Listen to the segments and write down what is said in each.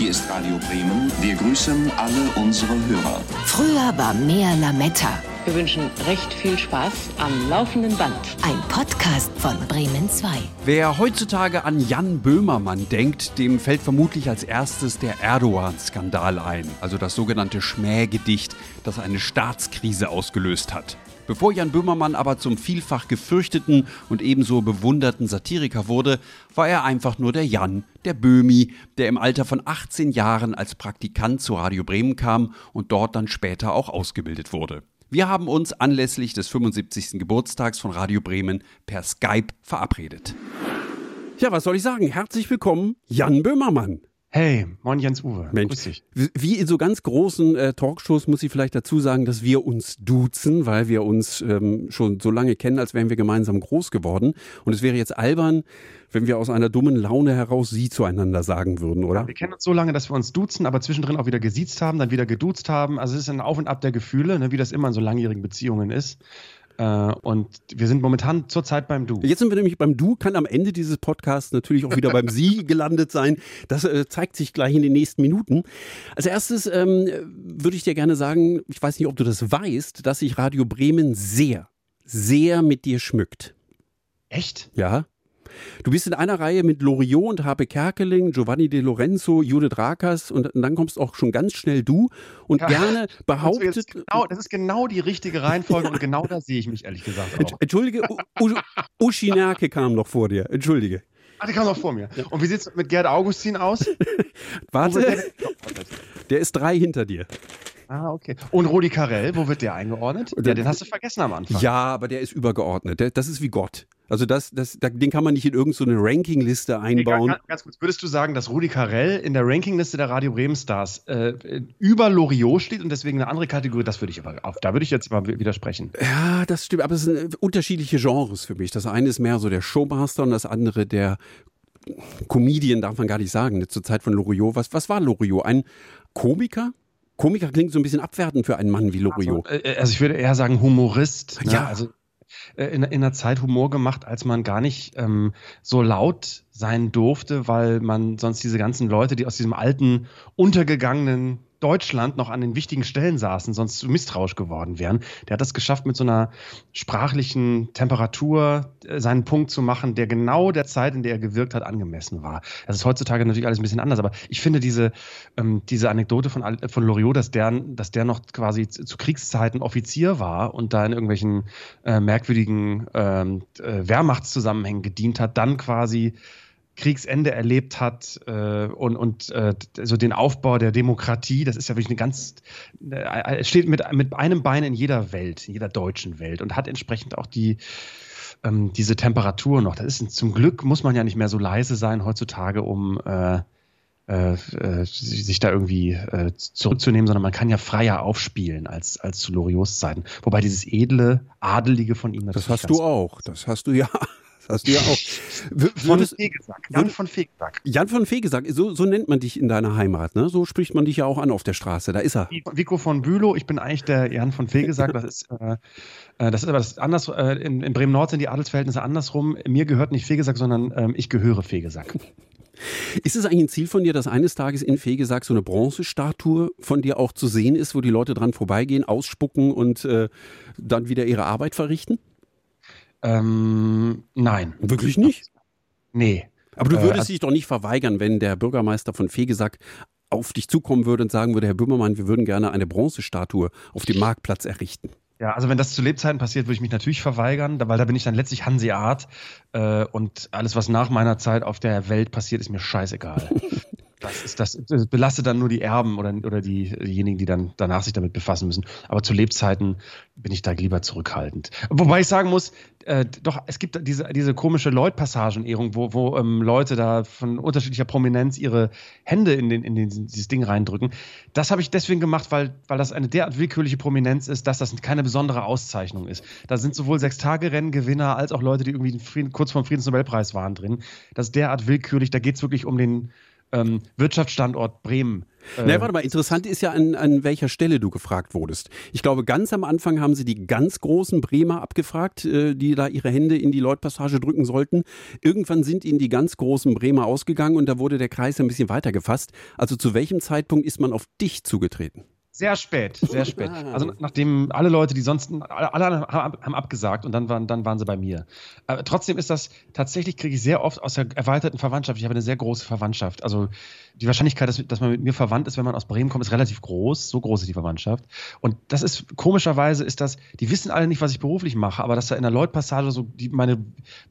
Hier ist Radio Bremen. Wir grüßen alle unsere Hörer. Früher war mehr Lametta. Wir wünschen recht viel Spaß am laufenden Band. Ein Podcast von Bremen 2. Wer heutzutage an Jan Böhmermann denkt, dem fällt vermutlich als erstes der Erdogan-Skandal ein, also das sogenannte Schmähgedicht, das eine Staatskrise ausgelöst hat. Bevor Jan Böhmermann aber zum vielfach gefürchteten und ebenso bewunderten Satiriker wurde, war er einfach nur der Jan, der Böhmi, der im Alter von 18 Jahren als Praktikant zu Radio Bremen kam und dort dann später auch ausgebildet wurde. Wir haben uns anlässlich des 75. Geburtstags von Radio Bremen per Skype verabredet. Ja, was soll ich sagen? Herzlich willkommen, Jan Böhmermann. Hey, moin Jens Uwe. Mensch, Grüß dich. Wie in so ganz großen äh, Talkshows muss ich vielleicht dazu sagen, dass wir uns duzen, weil wir uns ähm, schon so lange kennen, als wären wir gemeinsam groß geworden. Und es wäre jetzt albern, wenn wir aus einer dummen Laune heraus Sie zueinander sagen würden, oder? Ja, wir kennen uns so lange, dass wir uns duzen, aber zwischendrin auch wieder gesiezt haben, dann wieder geduzt haben. Also es ist ein Auf und Ab der Gefühle, ne, wie das immer in so langjährigen Beziehungen ist. Äh, und wir sind momentan zurzeit beim Du. Jetzt sind wir nämlich beim Du, kann am Ende dieses Podcasts natürlich auch wieder beim Sie gelandet sein. Das äh, zeigt sich gleich in den nächsten Minuten. Als erstes ähm, würde ich dir gerne sagen, ich weiß nicht, ob du das weißt, dass sich Radio Bremen sehr, sehr mit dir schmückt. Echt? Ja. Du bist in einer Reihe mit Loriot und Habe Kerkeling, Giovanni De Lorenzo, Judith Rakas und dann kommst auch schon ganz schnell du und ja, gerne behauptet. Genau, das ist genau die richtige Reihenfolge und genau da sehe ich mich ehrlich gesagt auch. Entschuldige, Uschi Nerke kam noch vor dir. Entschuldige. Ah, die kam noch vor mir. Ja. Und wie sieht es mit Gerd Augustin aus? Warte. Der ist drei hinter dir. Ah, okay. Und Rudi Carell, wo wird der eingeordnet? Ja, den hast du vergessen am Anfang. Ja, aber der ist übergeordnet. das ist wie Gott. Also das, das, den kann man nicht in irgendeine so Rankingliste einbauen. Okay, ganz, kurz, würdest du sagen, dass Rudi Carell in der Rankingliste der Radio Bremen Stars äh, über Loriot steht und deswegen eine andere Kategorie? Das würde ich aber auf, da würde ich jetzt mal widersprechen. Ja, das stimmt, aber es sind äh, unterschiedliche Genres für mich. Das eine ist mehr so der Showmaster und das andere der Comedian, darf man gar nicht sagen, zur Zeit von Loriot. Was, was war Loriot? Ein Komiker? Komiker klingt so ein bisschen abwertend für einen Mann wie Loriot. Also, also ich würde eher sagen Humorist. Ne? Ja. Also äh, in, in einer Zeit Humor gemacht, als man gar nicht ähm, so laut sein durfte, weil man sonst diese ganzen Leute, die aus diesem alten, untergegangenen Deutschland noch an den wichtigen Stellen saßen, sonst misstrauisch geworden wären. Der hat das geschafft, mit so einer sprachlichen Temperatur äh, seinen Punkt zu machen, der genau der Zeit, in der er gewirkt hat, angemessen war. Das ist heutzutage natürlich alles ein bisschen anders, aber ich finde diese, ähm, diese Anekdote von, von Loriot, dass der, dass der noch quasi zu Kriegszeiten Offizier war und da in irgendwelchen äh, merkwürdigen ähm, äh, Wehrmachtszusammenhängen gedient hat, dann quasi Kriegsende erlebt hat äh, und, und äh, so den Aufbau der Demokratie, das ist ja wirklich eine ganz, äh, steht mit, mit einem Bein in jeder Welt, in jeder deutschen Welt und hat entsprechend auch die, ähm, diese Temperatur noch. Das ist zum Glück muss man ja nicht mehr so leise sein heutzutage, um äh, äh, äh sich da irgendwie äh, zurückzunehmen, sondern man kann ja freier aufspielen als, als zu Loriots Zeiten. Wobei dieses edle, adelige von ihm Das hast du auch, das hast du ja hast du ja auch. Von Fegesack. Jan von Fegesack. Jan von Fegesack, so, so nennt man dich in deiner Heimat, ne? So spricht man dich ja auch an auf der Straße. Da ist er. Vico von Bülow, ich bin eigentlich der Jan von Fegesack. Das ist, äh, äh, das ist aber das anders. Äh, in, in Bremen-Nord sind die Adelsverhältnisse andersrum. Mir gehört nicht Fegesack, sondern ähm, ich gehöre Fegesack. Ist es eigentlich ein Ziel von dir, dass eines Tages in Fegesack so eine Bronzestatue von dir auch zu sehen ist, wo die Leute dran vorbeigehen, ausspucken und äh, dann wieder ihre Arbeit verrichten? Ähm, nein. Wirklich nicht? Nee. Aber du würdest äh, also dich doch nicht verweigern, wenn der Bürgermeister von Fegesack auf dich zukommen würde und sagen würde, Herr Böhmermann, wir würden gerne eine Bronzestatue auf dem Marktplatz errichten. Ja, also wenn das zu Lebzeiten passiert, würde ich mich natürlich verweigern, weil da bin ich dann letztlich Hanseat äh, und alles, was nach meiner Zeit auf der Welt passiert, ist mir scheißegal. Das, ist, das, das, belastet dann nur die Erben oder, oder die, diejenigen, die dann danach sich damit befassen müssen. Aber zu Lebzeiten bin ich da lieber zurückhaltend. Wobei ich sagen muss, äh, doch, es gibt diese, diese komische Lloyd-Passagen-Ehrung, wo, wo ähm, Leute da von unterschiedlicher Prominenz ihre Hände in, den, in den, dieses Ding reindrücken. Das habe ich deswegen gemacht, weil, weil das eine derart willkürliche Prominenz ist, dass das keine besondere Auszeichnung ist. Da sind sowohl Sechs-Tage-Rennen-Gewinner als auch Leute, die irgendwie kurz vor dem Friedensnobelpreis waren drin. Das ist derart willkürlich, da geht es wirklich um den ähm, Wirtschaftsstandort Bremen Äh, Na, warte mal, interessant ist ja, an, an welcher Stelle du gefragt wurdest. Ich glaube, ganz am Anfang haben sie die ganz großen Bremer abgefragt, äh, die da ihre Hände in die Lloyd-Passage drücken sollten. Irgendwann sind ihnen die ganz großen Bremer ausgegangen und da wurde der Kreis ein bisschen weiter gefasst. Also zu welchem Zeitpunkt ist man auf dich zugetreten? Sehr spät, sehr spät. Ah. Also nachdem alle Leute, die sonst, alle, alle haben abgesagt und dann waren, dann waren sie bei mir. Aber trotzdem ist das, tatsächlich kriege ich sehr oft aus der erweiterten Verwandtschaft, ich habe eine sehr große Verwandtschaft. Also die Wahrscheinlichkeit, dass, dass man mit mir verwandt ist, wenn man aus Bremen kommt, ist relativ groß. So groß ist die Verwandtschaft. Und das ist, komischerweise ist das, die wissen alle nicht, was ich beruflich mache, aber dass da in der Lloyd-Passage so die, meine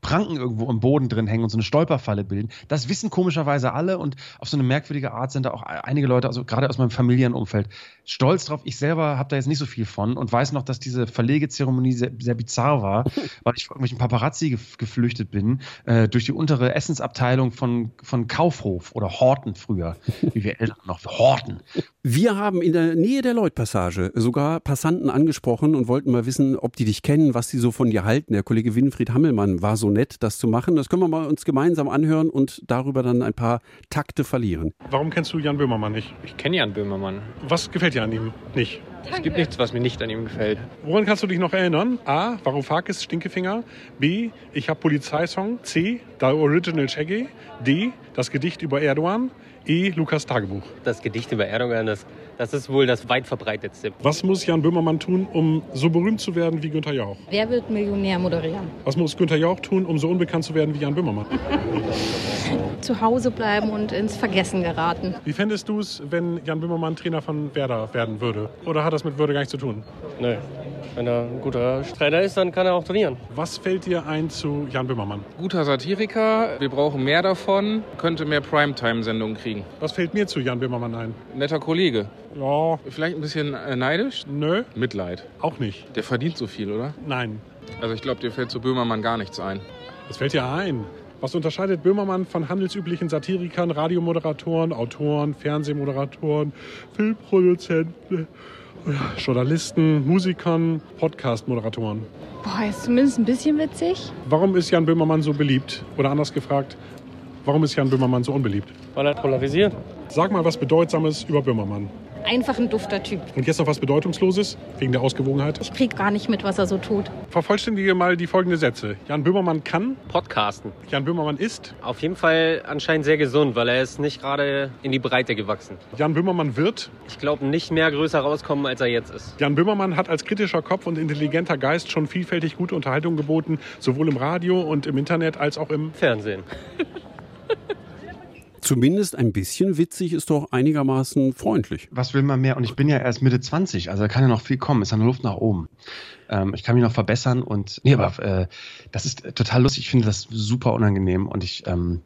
Pranken irgendwo im Boden drin hängen und so eine Stolperfalle bilden, das wissen komischerweise alle und auf so eine merkwürdige Art sind da auch einige Leute, also gerade aus meinem Familienumfeld, stolz drauf. Ich selber habe da jetzt nicht so viel von und weiß noch, dass diese Verlegezeremonie sehr, sehr bizarr war, weil ich vor irgendwelchen Paparazzi gef geflüchtet bin, äh, durch die untere Essensabteilung von, von Kaufhof oder Horten früher, wie wir Eltern noch, Horten. Wir haben in der Nähe der Lloyd-Passage sogar Passanten angesprochen und wollten mal wissen, ob die dich kennen, was sie so von dir halten. Der Kollege Winfried Hammelmann war so nett, das zu machen. Das können wir mal uns gemeinsam anhören und darüber dann ein paar Takte verlieren. Warum kennst du Jan Böhmermann nicht? Ich kenne Jan Böhmermann. Was gefällt dir an ihm nicht? Es gibt nichts, was mir nicht an ihm gefällt. Woran kannst du dich noch erinnern? A. Varoufakis Stinkefinger. B. Ich hab Polizeisong. C. Da Original Shaggy. D. Das Gedicht über Erdogan. E. Lukas Tagebuch. Das Gedicht über Erdogan, das, das ist wohl das weit verbreitetste. Was muss Jan Böhmermann tun, um so berühmt zu werden wie Günther Jauch? Wer wird Millionär moderieren? Was muss Günther Jauch tun, um so unbekannt zu werden wie Jan Böhmermann? Zu Hause bleiben und ins Vergessen geraten. Wie fändest du es, wenn Jan Böhmermann Trainer von Werder werden würde? Oder hat das mit Würde gar nichts zu tun? Nö. Wenn er ein guter Trainer ist, dann kann er auch trainieren. Was fällt dir ein zu Jan Böhmermann? Guter Satiriker, wir brauchen mehr davon, könnte mehr Primetime-Sendungen kriegen. Was fällt mir zu Jan Böhmermann ein? Netter Kollege. Ja. Vielleicht ein bisschen äh, neidisch? Nö. Mitleid. Auch nicht. Der verdient so viel, oder? Nein. Also ich glaube, dir fällt zu Böhmermann gar nichts ein. Was fällt dir ein? Was unterscheidet Böhmermann von handelsüblichen Satirikern, Radiomoderatoren, Autoren, Fernsehmoderatoren, Filmproduzenten, Journalisten, Musikern, Podcast-Moderatoren? Boah, ist zumindest ein bisschen witzig. Warum ist Jan Böhmermann so beliebt? Oder anders gefragt, warum ist Jan Böhmermann so unbeliebt? Weil er polarisiert. Sag mal was Bedeutsames über Böhmermann. Einfach ein dufter Typ. Und jetzt noch was Bedeutungsloses, wegen der Ausgewogenheit. Ich krieg gar nicht mit, was er so tut. Vervollständige mal die folgende Sätze. Jan Böhmermann kann. Podcasten. Jan Böhmermann ist. Auf jeden Fall anscheinend sehr gesund, weil er ist nicht gerade in die Breite gewachsen. Jan Böhmermann wird. Ich glaube, nicht mehr größer rauskommen, als er jetzt ist. Jan Böhmermann hat als kritischer Kopf und intelligenter Geist schon vielfältig gute Unterhaltung geboten, sowohl im Radio und im Internet als auch im Fernsehen. Zumindest ein bisschen witzig ist doch einigermaßen freundlich. Was will man mehr? Und ich bin ja erst Mitte 20, also da kann ja noch viel kommen. Ist ja eine Luft nach oben. Ähm, ich kann mich noch verbessern und nee, aber äh, das ist total lustig. Ich finde das super unangenehm und ich ähm,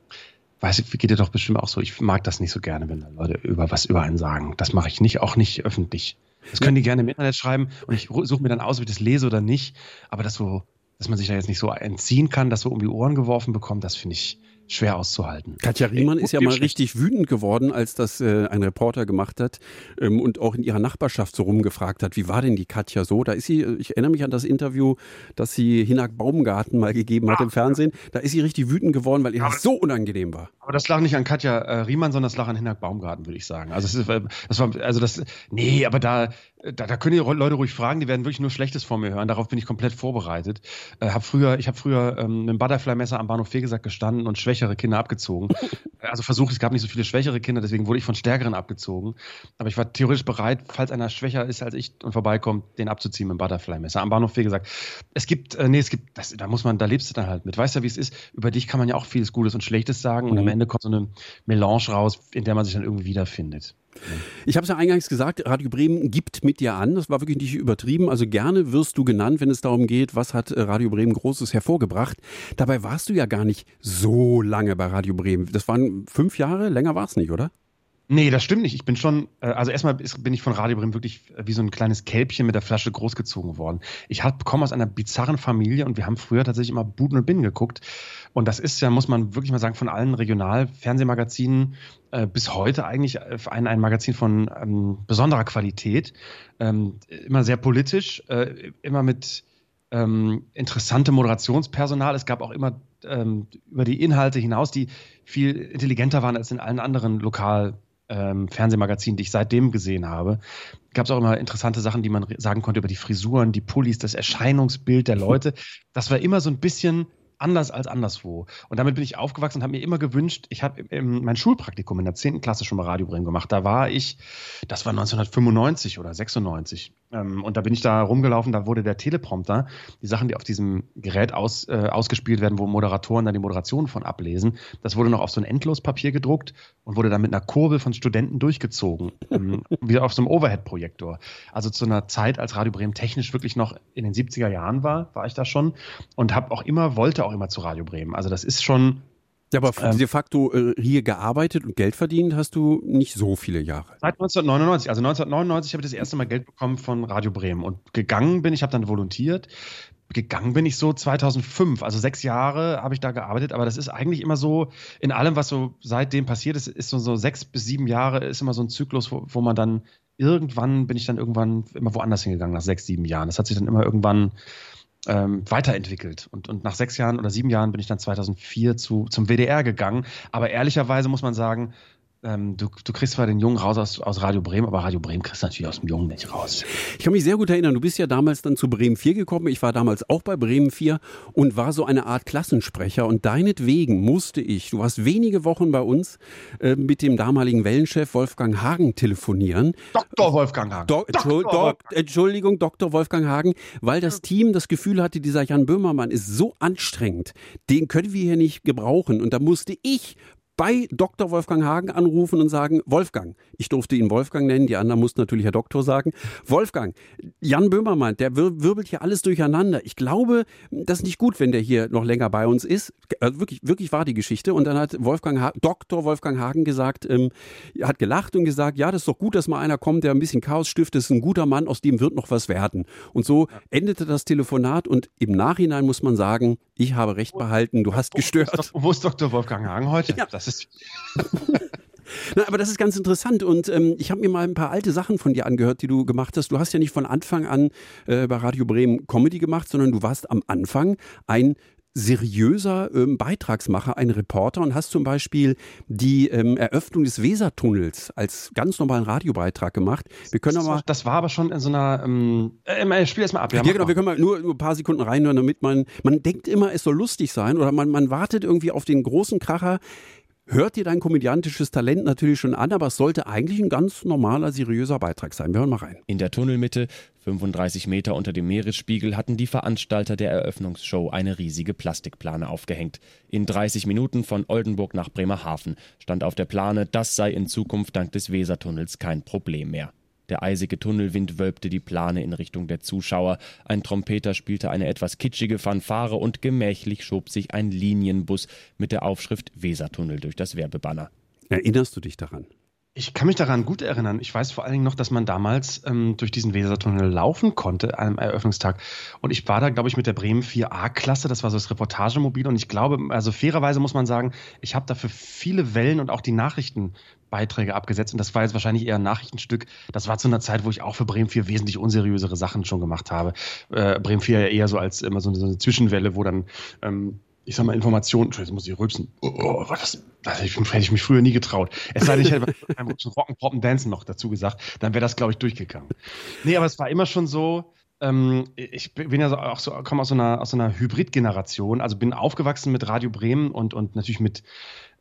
weiß, geht dir doch bestimmt auch so. Ich mag das nicht so gerne, wenn Leute über was über einen sagen. Das mache ich nicht, auch nicht öffentlich. Das können die gerne im Internet schreiben und ich suche mir dann aus, ob ich das lese oder nicht. Aber das so, dass man sich da jetzt nicht so entziehen kann, das so um die Ohren geworfen bekommt, das finde ich schwer auszuhalten. Katja Riemann ist ja mal richtig wütend geworden, als das äh, ein Reporter gemacht hat ähm, und auch in ihrer Nachbarschaft so rumgefragt hat, wie war denn die Katja so? Da ist sie, ich erinnere mich an das Interview, das sie Hinak Baumgarten mal gegeben hat ja, im Fernsehen. Da ist sie richtig wütend geworden, weil ihr das so unangenehm war. Aber das lag nicht an Katja äh, Riemann, sondern das lag an Hinak Baumgarten, würde ich sagen. Also ist, das war, also das, nee, aber da, da, da können die Leute ruhig fragen, die werden wirklich nur Schlechtes von mir hören. Darauf bin ich komplett vorbereitet. Äh, hab früher, ich habe früher ähm, mit einem Butterfly-Messer am Bahnhof Fegesack gestanden und schwächere Kinder abgezogen. also versucht, es gab nicht so viele schwächere Kinder, deswegen wurde ich von stärkeren abgezogen. Aber ich war theoretisch bereit, falls einer schwächer ist als ich und vorbeikommt, den abzuziehen mit dem Butterfly-Messer am Bahnhof Fegesack. Es gibt, äh, nee, es gibt, das, da muss man, da lebst du dann halt mit. Weißt du, wie es ist? Über dich kann man ja auch vieles Gutes und Schlechtes sagen und am Ende kommt so eine Melange raus, in der man sich dann irgendwie wiederfindet. Ich habe es ja eingangs gesagt, Radio Bremen gibt mit dir an. Das war wirklich nicht übertrieben. Also gerne wirst du genannt, wenn es darum geht, was hat äh, Radio Bremen Großes hervorgebracht. Dabei warst du ja gar nicht so lange bei Radio Bremen. Das waren fünf Jahre, länger war es nicht, oder? Nee, das stimmt nicht. Ich bin schon, äh, also erstmal bin ich von Radio Bremen wirklich äh, wie so ein kleines Kälbchen mit der Flasche großgezogen worden. Ich komme aus einer bizarren Familie und wir haben früher tatsächlich immer Buden und Binnen geguckt. Und das ist ja, muss man wirklich mal sagen, von allen Regionalfernsehmagazinen äh, bis heute eigentlich ein, ein Magazin von ähm, besonderer Qualität. Ähm, immer sehr politisch, äh, immer mit ähm, interessantem Moderationspersonal. Es gab auch immer ähm, über die Inhalte hinaus, die viel intelligenter waren als in allen anderen Lokal- ähm, die ich seitdem gesehen habe, gab es auch immer interessante Sachen, die man sagen konnte über die Frisuren, die Pullis, das Erscheinungsbild der Leute. Das war immer so ein bisschen anders als anderswo. Und damit bin ich aufgewachsen und habe mir immer gewünscht, ich habe mein Schulpraktikum in der 10. Klasse schon mal Radio Bremen gemacht. Da war ich, das war 1995 oder 96. Ähm, und da bin ich da rumgelaufen, da wurde der Teleprompter, die Sachen, die auf diesem Gerät aus, äh, ausgespielt werden, wo Moderatoren dann die Moderationen von ablesen, das wurde noch auf so ein Endlospapier gedruckt und wurde dann mit einer Kurbel von Studenten durchgezogen. ähm, wieder auf so einem Overhead-Projektor. Also zu einer Zeit, als Radio Bremen technisch wirklich noch in den 70er Jahren war, war ich da schon und habe auch immer, wollte auch immer zu Radio Bremen. Also das ist schon. Ja, aber ähm, de facto äh, hier gearbeitet und Geld verdient hast du nicht so viele Jahre. Seit 1999. Also 1999 habe ich das erste Mal Geld bekommen von Radio Bremen. Und gegangen bin ich, habe dann volontiert. Gegangen bin ich so 2005, also sechs Jahre habe ich da gearbeitet, aber das ist eigentlich immer so, in allem, was so seitdem passiert ist, ist so, so sechs bis sieben Jahre, ist immer so ein Zyklus, wo, wo man dann irgendwann, bin ich dann irgendwann immer woanders hingegangen, nach sechs, sieben Jahren. Das hat sich dann immer irgendwann ähm, weiterentwickelt. Und, und nach sechs Jahren oder sieben Jahren bin ich dann 2004 zu, zum WDR gegangen. Aber ehrlicherweise muss man sagen, ähm, du, du kriegst zwar den Jungen raus aus, aus Radio Bremen, aber Radio Bremen kriegst du natürlich aus dem Jungen nicht raus. Ich kann mich sehr gut erinnern, du bist ja damals dann zu Bremen 4 gekommen. Ich war damals auch bei Bremen 4 und war so eine Art Klassensprecher. Und deinetwegen musste ich, du warst wenige Wochen bei uns, äh, mit dem damaligen Wellenchef Wolfgang Hagen telefonieren. Dr. Wolfgang Hagen. Do Dr. Dok Entschuldigung, Dr. Wolfgang Hagen, weil das Team das Gefühl hatte, dieser Jan Böhmermann ist so anstrengend, den können wir hier nicht gebrauchen. Und da musste ich bei Dr. Wolfgang Hagen anrufen und sagen, Wolfgang, ich durfte ihn Wolfgang nennen, die anderen mussten natürlich Herr Doktor sagen, Wolfgang, Jan Böhmermann, der wirbelt hier alles durcheinander. Ich glaube, das ist nicht gut, wenn der hier noch länger bei uns ist. Also wirklich, wirklich war die Geschichte. Und dann hat Wolfgang ha Dr. Wolfgang Hagen gesagt, ähm, hat gelacht und gesagt, ja, das ist doch gut, dass mal einer kommt, der ein bisschen Chaos stiftet, ist ein guter Mann, aus dem wird noch was werden. Und so endete das Telefonat und im Nachhinein muss man sagen, ich habe recht behalten, du hast gestört. Wo ist, wo ist Dr. Wolfgang Hagen heute? Ja. Das ist. Na, aber das ist ganz interessant und ähm, ich habe mir mal ein paar alte Sachen von dir angehört, die du gemacht hast. Du hast ja nicht von Anfang an äh, bei Radio Bremen Comedy gemacht, sondern du warst am Anfang ein seriöser ähm, Beitragsmacher, ein Reporter und hast zum Beispiel die ähm, Eröffnung des Wesertunnels als ganz normalen Radiobeitrag gemacht. Wir können das, aber das war aber schon in so einer ähm, äh, spiel erst mal ab. Ja, ja genau, wir können mal nur, nur ein paar Sekunden reinhören, damit man man denkt immer, es soll lustig sein oder man man wartet irgendwie auf den großen Kracher hört dir dein komödiantisches Talent natürlich schon an, aber es sollte eigentlich ein ganz normaler, seriöser Beitrag sein. Wir hören mal rein. In der Tunnelmitte, 35 Meter unter dem Meeresspiegel, hatten die Veranstalter der Eröffnungsshow eine riesige Plastikplane aufgehängt. In 30 Minuten von Oldenburg nach Bremerhaven stand auf der Plane, das sei in Zukunft dank des Wesertunnels kein Problem mehr. Der eisige Tunnelwind wölbte die Plane in Richtung der Zuschauer, ein Trompeter spielte eine etwas kitschige Fanfare und gemächlich schob sich ein Linienbus mit der Aufschrift Wesertunnel durch das Werbebanner. Erinnerst du dich daran? Ich kann mich daran gut erinnern. Ich weiß vor allen Dingen noch, dass man damals ähm, durch diesen Wesertunnel laufen konnte einem Eröffnungstag. Und ich war da, glaube ich, mit der Bremen 4A-Klasse. Das war so das Reportagemobil. Und ich glaube, also fairerweise muss man sagen, ich habe dafür viele Wellen und auch die Nachrichtenbeiträge abgesetzt. Und das war jetzt wahrscheinlich eher ein Nachrichtenstück. Das war zu einer Zeit, wo ich auch für Bremen 4 wesentlich unseriösere Sachen schon gemacht habe. Äh, Bremen 4 ja eher so als immer so eine, so eine Zwischenwelle, wo dann ähm, ich sag mal, Informationen, jetzt muss ich rülpsen. Oh, oh, was das? Ich, hätte ich mich früher nie getraut. Es sei denn, ich hätte beim Rocken, Poppen, Dancen noch dazu gesagt, dann wäre das, glaube ich, durchgegangen. Nee, aber es war immer schon so, ähm, ich bin ja auch so, komme aus so einer, aus so einer Hybrid-Generation, also bin aufgewachsen mit Radio Bremen und, und natürlich mit,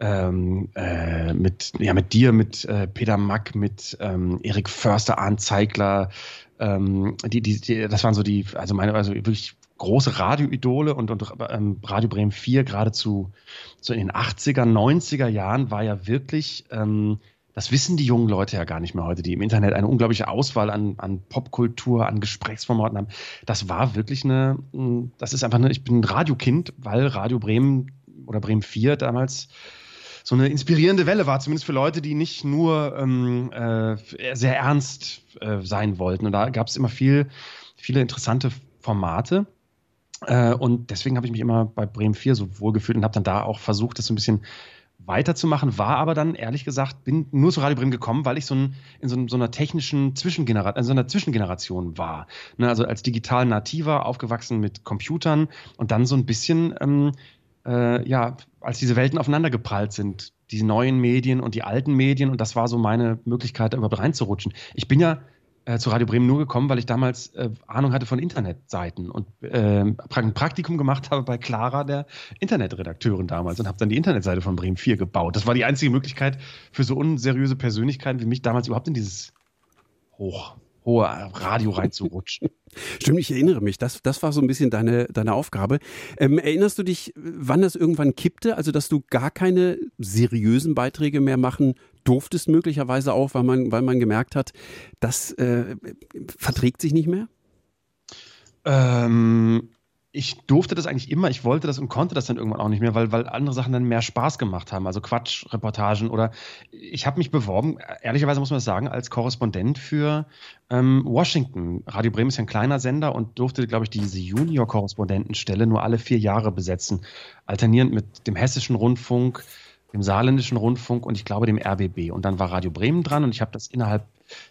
ähm, äh, mit, ja, mit dir, mit äh, Peter Mack, mit ähm, Erik Förster, Arndt Zeigler, ähm, die, die, die, das waren so die, also meine, also wirklich große Radioidole und, und ähm, Radio Bremen 4 geradezu so in den 80er, 90er Jahren war ja wirklich, ähm, das wissen die jungen Leute ja gar nicht mehr heute, die im Internet eine unglaubliche Auswahl an, an Popkultur, an Gesprächsformaten haben. Das war wirklich eine, das ist einfach eine, ich bin ein Radiokind, weil Radio Bremen oder Bremen 4 damals so eine inspirierende Welle war, zumindest für Leute, die nicht nur ähm, äh, sehr ernst äh, sein wollten. Und da gab es immer viel, viele interessante Formate. Äh, und deswegen habe ich mich immer bei Bremen 4 so wohl gefühlt und habe dann da auch versucht, das so ein bisschen weiterzumachen, war aber dann, ehrlich gesagt, bin nur zu Radio Bremen gekommen, weil ich so ein, in so, so einer technischen Zwischengeneration, in so einer Zwischengeneration war. Ne, also als digital nativer, aufgewachsen mit Computern und dann so ein bisschen, ähm, äh, ja, als diese Welten aufeinander geprallt sind, die neuen Medien und die alten Medien und das war so meine Möglichkeit, da überhaupt reinzurutschen. Ich bin ja äh, zu Radio Bremen nur gekommen, weil ich damals äh, Ahnung hatte von Internetseiten und äh, ein Praktikum gemacht habe bei Clara, der Internetredakteurin damals und habe dann die Internetseite von Bremen 4 gebaut. Das war die einzige Möglichkeit für so unseriöse Persönlichkeiten wie mich damals überhaupt in dieses hoch hohe Radio reinzurutschen. Stimmt, ich erinnere mich. Das, das war so ein bisschen deine, deine Aufgabe. Ähm, erinnerst du dich, wann das irgendwann kippte? Also, dass du gar keine seriösen Beiträge mehr machen durftest, möglicherweise auch, weil man, weil man gemerkt hat, das äh, verträgt sich nicht mehr? Ähm, ich durfte das eigentlich immer, ich wollte das und konnte das dann irgendwann auch nicht mehr, weil, weil andere Sachen dann mehr Spaß gemacht haben, also Quatschreportagen oder ich habe mich beworben, ehrlicherweise muss man das sagen, als Korrespondent für ähm, Washington. Radio Bremen ist ja ein kleiner Sender und durfte, glaube ich, diese Junior-Korrespondentenstelle nur alle vier Jahre besetzen, alternierend mit dem Hessischen Rundfunk, dem Saarländischen Rundfunk und ich glaube dem RBB. Und dann war Radio Bremen dran und ich habe das innerhalb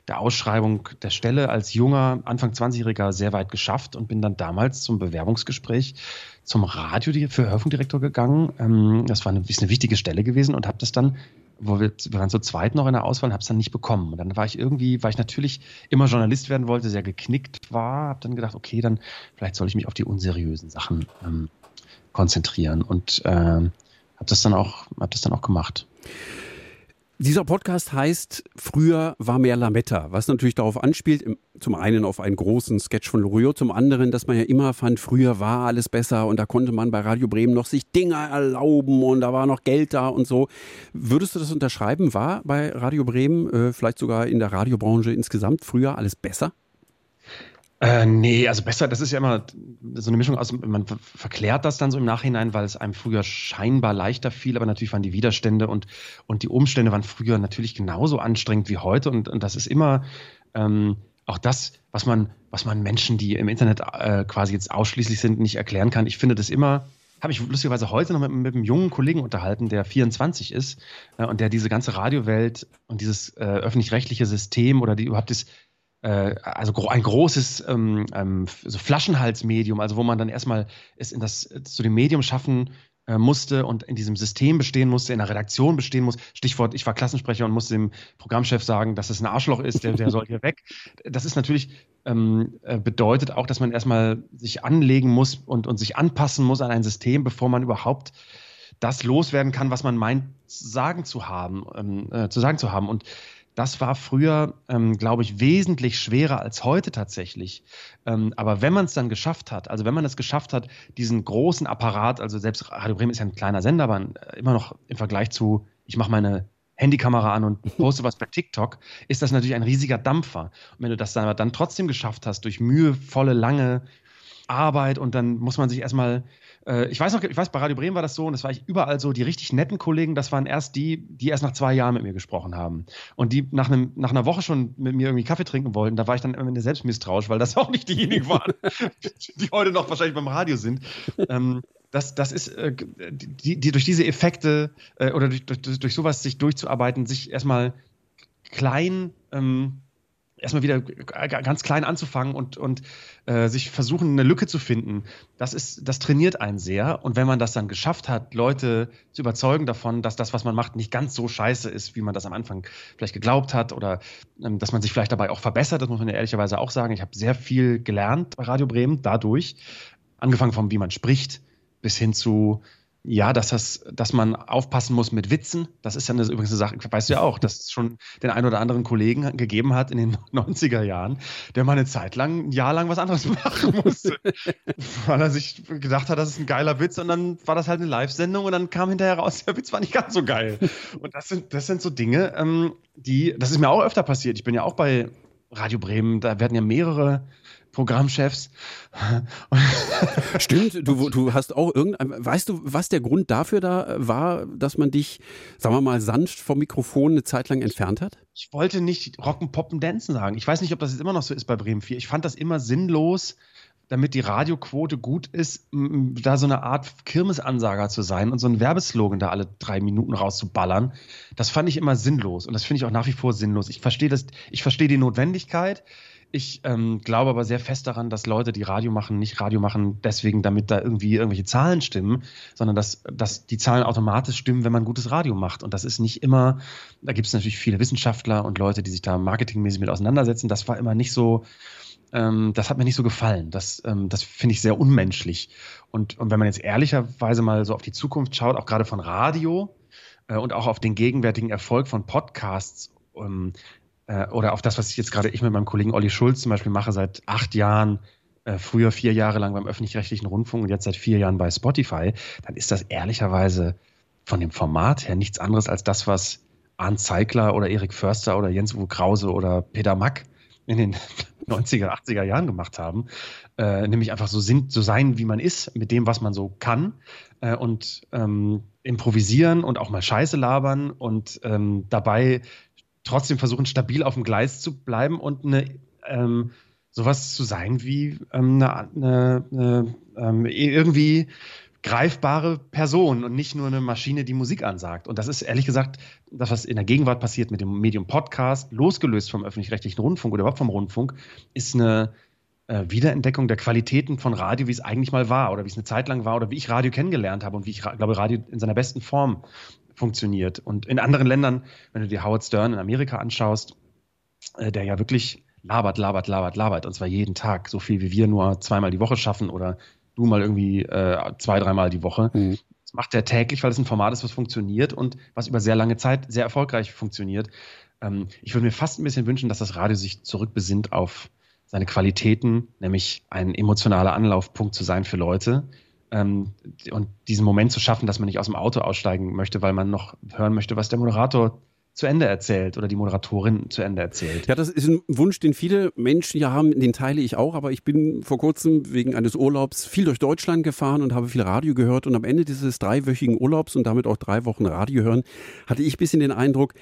der Ausschreibung der Stelle als junger, Anfang 20-Jähriger sehr weit geschafft und bin dann damals zum Bewerbungsgespräch zum Radio für Hörfunkdirektor gegangen. Ähm, das war eine, ist eine wichtige Stelle gewesen und habe das dann, wo wir, wir waren so zweit noch in der Auswahl, habe es dann nicht bekommen. Und dann war ich irgendwie, weil ich natürlich immer Journalist werden wollte, sehr geknickt war, habe dann gedacht, okay, dann vielleicht soll ich mich auf die unseriösen Sachen ähm, konzentrieren und äh, habe das dann habe das dann auch gemacht. Dieser Podcast heißt Früher war mehr Lametta, was natürlich darauf anspielt, zum einen auf einen großen Sketch von Loriot, zum anderen, dass man ja immer fand, früher war alles besser und da konnte man bei Radio Bremen noch sich Dinge erlauben und da war noch Geld da und so. Würdest du das unterschreiben? War bei Radio Bremen, äh, vielleicht sogar in der Radiobranche insgesamt, früher alles besser? Äh, nee, also besser, das ist ja immer so eine Mischung aus, man verklärt das dann so im Nachhinein, weil es einem früher scheinbar leichter fiel, aber natürlich waren die Widerstände und, und die Umstände waren früher natürlich genauso anstrengend wie heute und, und das ist immer ähm, auch das, was man, was man Menschen, die im Internet äh, quasi jetzt ausschließlich sind, nicht erklären kann. Ich finde das immer, habe ich lustigerweise heute noch mit, mit, einem jungen Kollegen unterhalten, der 24 ist äh, und der diese ganze Radiowelt und dieses äh, öffentlich-rechtliche System oder die überhaupt das also ein großes ähm, ähm, so Flaschenhalsmedium, also wo man dann erstmal es in das zu dem Medium schaffen äh, musste und in diesem System bestehen musste, in der Redaktion bestehen muss. Stichwort, ich war Klassensprecher und musste dem Programmchef sagen, dass es ein Arschloch ist, der, der soll hier weg. Das ist natürlich ähm, äh, bedeutet auch, dass man erstmal sich anlegen muss und, und sich anpassen muss an ein System, bevor man überhaupt das loswerden kann, was man meint, sagen zu haben, ähm, äh, zu sagen zu haben. Und das war früher, ähm, glaube ich, wesentlich schwerer als heute tatsächlich. Ähm, aber wenn man es dann geschafft hat, also wenn man es geschafft hat, diesen großen Apparat, also selbst Radio Bremen ist ja ein kleiner Sender, aber äh, immer noch im Vergleich zu, ich mache meine Handykamera an und poste was bei TikTok, ist das natürlich ein riesiger Dampfer. Und wenn du das dann, dann trotzdem geschafft hast, durch mühevolle, lange Arbeit und dann muss man sich erstmal äh, ich weiß noch, ich weiß, bei Radio Bremen war das so und das war ich überall so, die richtig netten Kollegen, das waren erst die, die erst nach zwei Jahren mit mir gesprochen haben. Und die nach, einem, nach einer Woche schon mit mir irgendwie Kaffee trinken wollten, da war ich dann am Ende selbst misstrauisch, weil das auch nicht diejenigen waren, die heute noch wahrscheinlich beim Radio sind. Ähm, das, das ist, äh, die, die durch diese Effekte äh, oder durch, durch, durch sowas sich durchzuarbeiten, sich erstmal klein ähm, erstmal wieder ganz klein anzufangen und, und äh, sich versuchen, eine Lücke zu finden, das ist, das trainiert einen sehr. Und wenn man das dann geschafft hat, Leute zu überzeugen davon, dass das, was man macht, nicht ganz so scheiße ist, wie man das am Anfang vielleicht geglaubt hat, oder ähm, dass man sich vielleicht dabei auch verbessert, das muss man ja ehrlicherweise auch sagen. Ich habe sehr viel gelernt bei Radio Bremen dadurch, angefangen von wie man spricht, bis hin zu ja, dass, das, dass man aufpassen muss mit Witzen. Das ist ja eine, übrigens eine Sache, weißt du ja auch, dass es schon den einen oder anderen Kollegen gegeben hat in den 90er Jahren, der mal eine Zeit lang, ein Jahr lang was anderes machen musste. weil er sich gedacht hat, das ist ein geiler Witz und dann war das halt eine Live-Sendung und dann kam hinterher raus, der Witz war nicht ganz so geil. Und das sind, das sind so Dinge, ähm, die, das ist mir auch öfter passiert. Ich bin ja auch bei Radio Bremen, da werden ja mehrere Programmchefs. Stimmt, du, du hast auch irgendein, weißt du, was der Grund dafür da war, dass man dich, sagen wir mal, sanft vom Mikrofon eine Zeit lang entfernt hat? Ich wollte nicht Rocken, Poppen, Dancen sagen. Ich weiß nicht, ob das jetzt immer noch so ist bei Bremen 4. Ich fand das immer sinnlos, damit die Radioquote gut ist, da so eine Art Kirmesansager zu sein und so einen Werbeslogan da alle drei Minuten rauszuballern. Das fand ich immer sinnlos und das finde ich auch nach wie vor sinnlos. Ich verstehe das, ich verstehe die Notwendigkeit Ich ähm, glaube aber sehr fest daran, dass Leute, die Radio machen, nicht Radio machen deswegen, damit da irgendwie irgendwelche Zahlen stimmen, sondern dass, dass die Zahlen automatisch stimmen, wenn man gutes Radio macht. Und das ist nicht immer, da gibt es natürlich viele Wissenschaftler und Leute, die sich da marketingmäßig mit auseinandersetzen. Das war immer nicht so, ähm, das hat mir nicht so gefallen. Das, ähm, das finde ich sehr unmenschlich. Und, und wenn man jetzt ehrlicherweise mal so auf die Zukunft schaut, auch gerade von Radio äh, und auch auf den gegenwärtigen Erfolg von Podcasts, ähm, äh, oder auf das, was ich jetzt gerade ich mit meinem Kollegen Olli Schulz zum Beispiel mache, seit acht Jahren, äh, früher vier Jahre lang beim öffentlich-rechtlichen Rundfunk und jetzt seit vier Jahren bei Spotify, dann ist das ehrlicherweise von dem Format her nichts anderes als das, was Arndt Zeigler oder Erik Förster oder Jens Uwe Krause oder Peter Mack in den 90er, 80er Jahren gemacht haben. Äh, nämlich einfach so, sind, so sein, wie man ist, mit dem, was man so kann. Äh, und ähm, improvisieren und auch mal Scheiße labern und ähm, dabei trotzdem versuchen, stabil auf dem Gleis zu bleiben und eine, ähm, sowas zu sein wie ähm, eine, eine, eine ähm, irgendwie greifbare Person und nicht nur eine Maschine, die Musik ansagt. Und das ist ehrlich gesagt das, was in der Gegenwart passiert mit dem Medium Podcast, losgelöst vom öffentlich-rechtlichen Rundfunk oder überhaupt vom Rundfunk, ist eine äh, Wiederentdeckung der Qualitäten von Radio, wie es eigentlich mal war oder wie es eine Zeit lang war oder wie ich Radio kennengelernt habe und wie ich glaube, Radio in seiner besten Form funktioniert. Und in anderen Ländern, wenn du dir Howard Stern in Amerika anschaust, äh, der ja wirklich labert, labert, labert, labert, und zwar jeden Tag, so viel wie wir nur zweimal die Woche schaffen oder du mal irgendwie äh, zwei, dreimal die Woche. Mhm. Das macht er täglich, weil es ein Format ist, was funktioniert und was über sehr lange Zeit sehr erfolgreich funktioniert. Ähm, ich würde mir fast ein bisschen wünschen, dass das Radio sich zurückbesinnt auf seine Qualitäten, nämlich ein emotionaler Anlaufpunkt zu sein für Leute, ähm, und diesen Moment zu schaffen, dass man nicht aus dem Auto aussteigen möchte, weil man noch hören möchte, was der Moderator zu Ende erzählt oder die Moderatorin zu Ende erzählt. Ja, das ist ein Wunsch, den viele Menschen ja haben, den teile ich auch, aber ich bin vor kurzem wegen eines Urlaubs viel durch Deutschland gefahren und habe viel Radio gehört und am Ende dieses dreiwöchigen Urlaubs und damit auch drei Wochen Radio hören, hatte ich ein bisschen den Eindruck,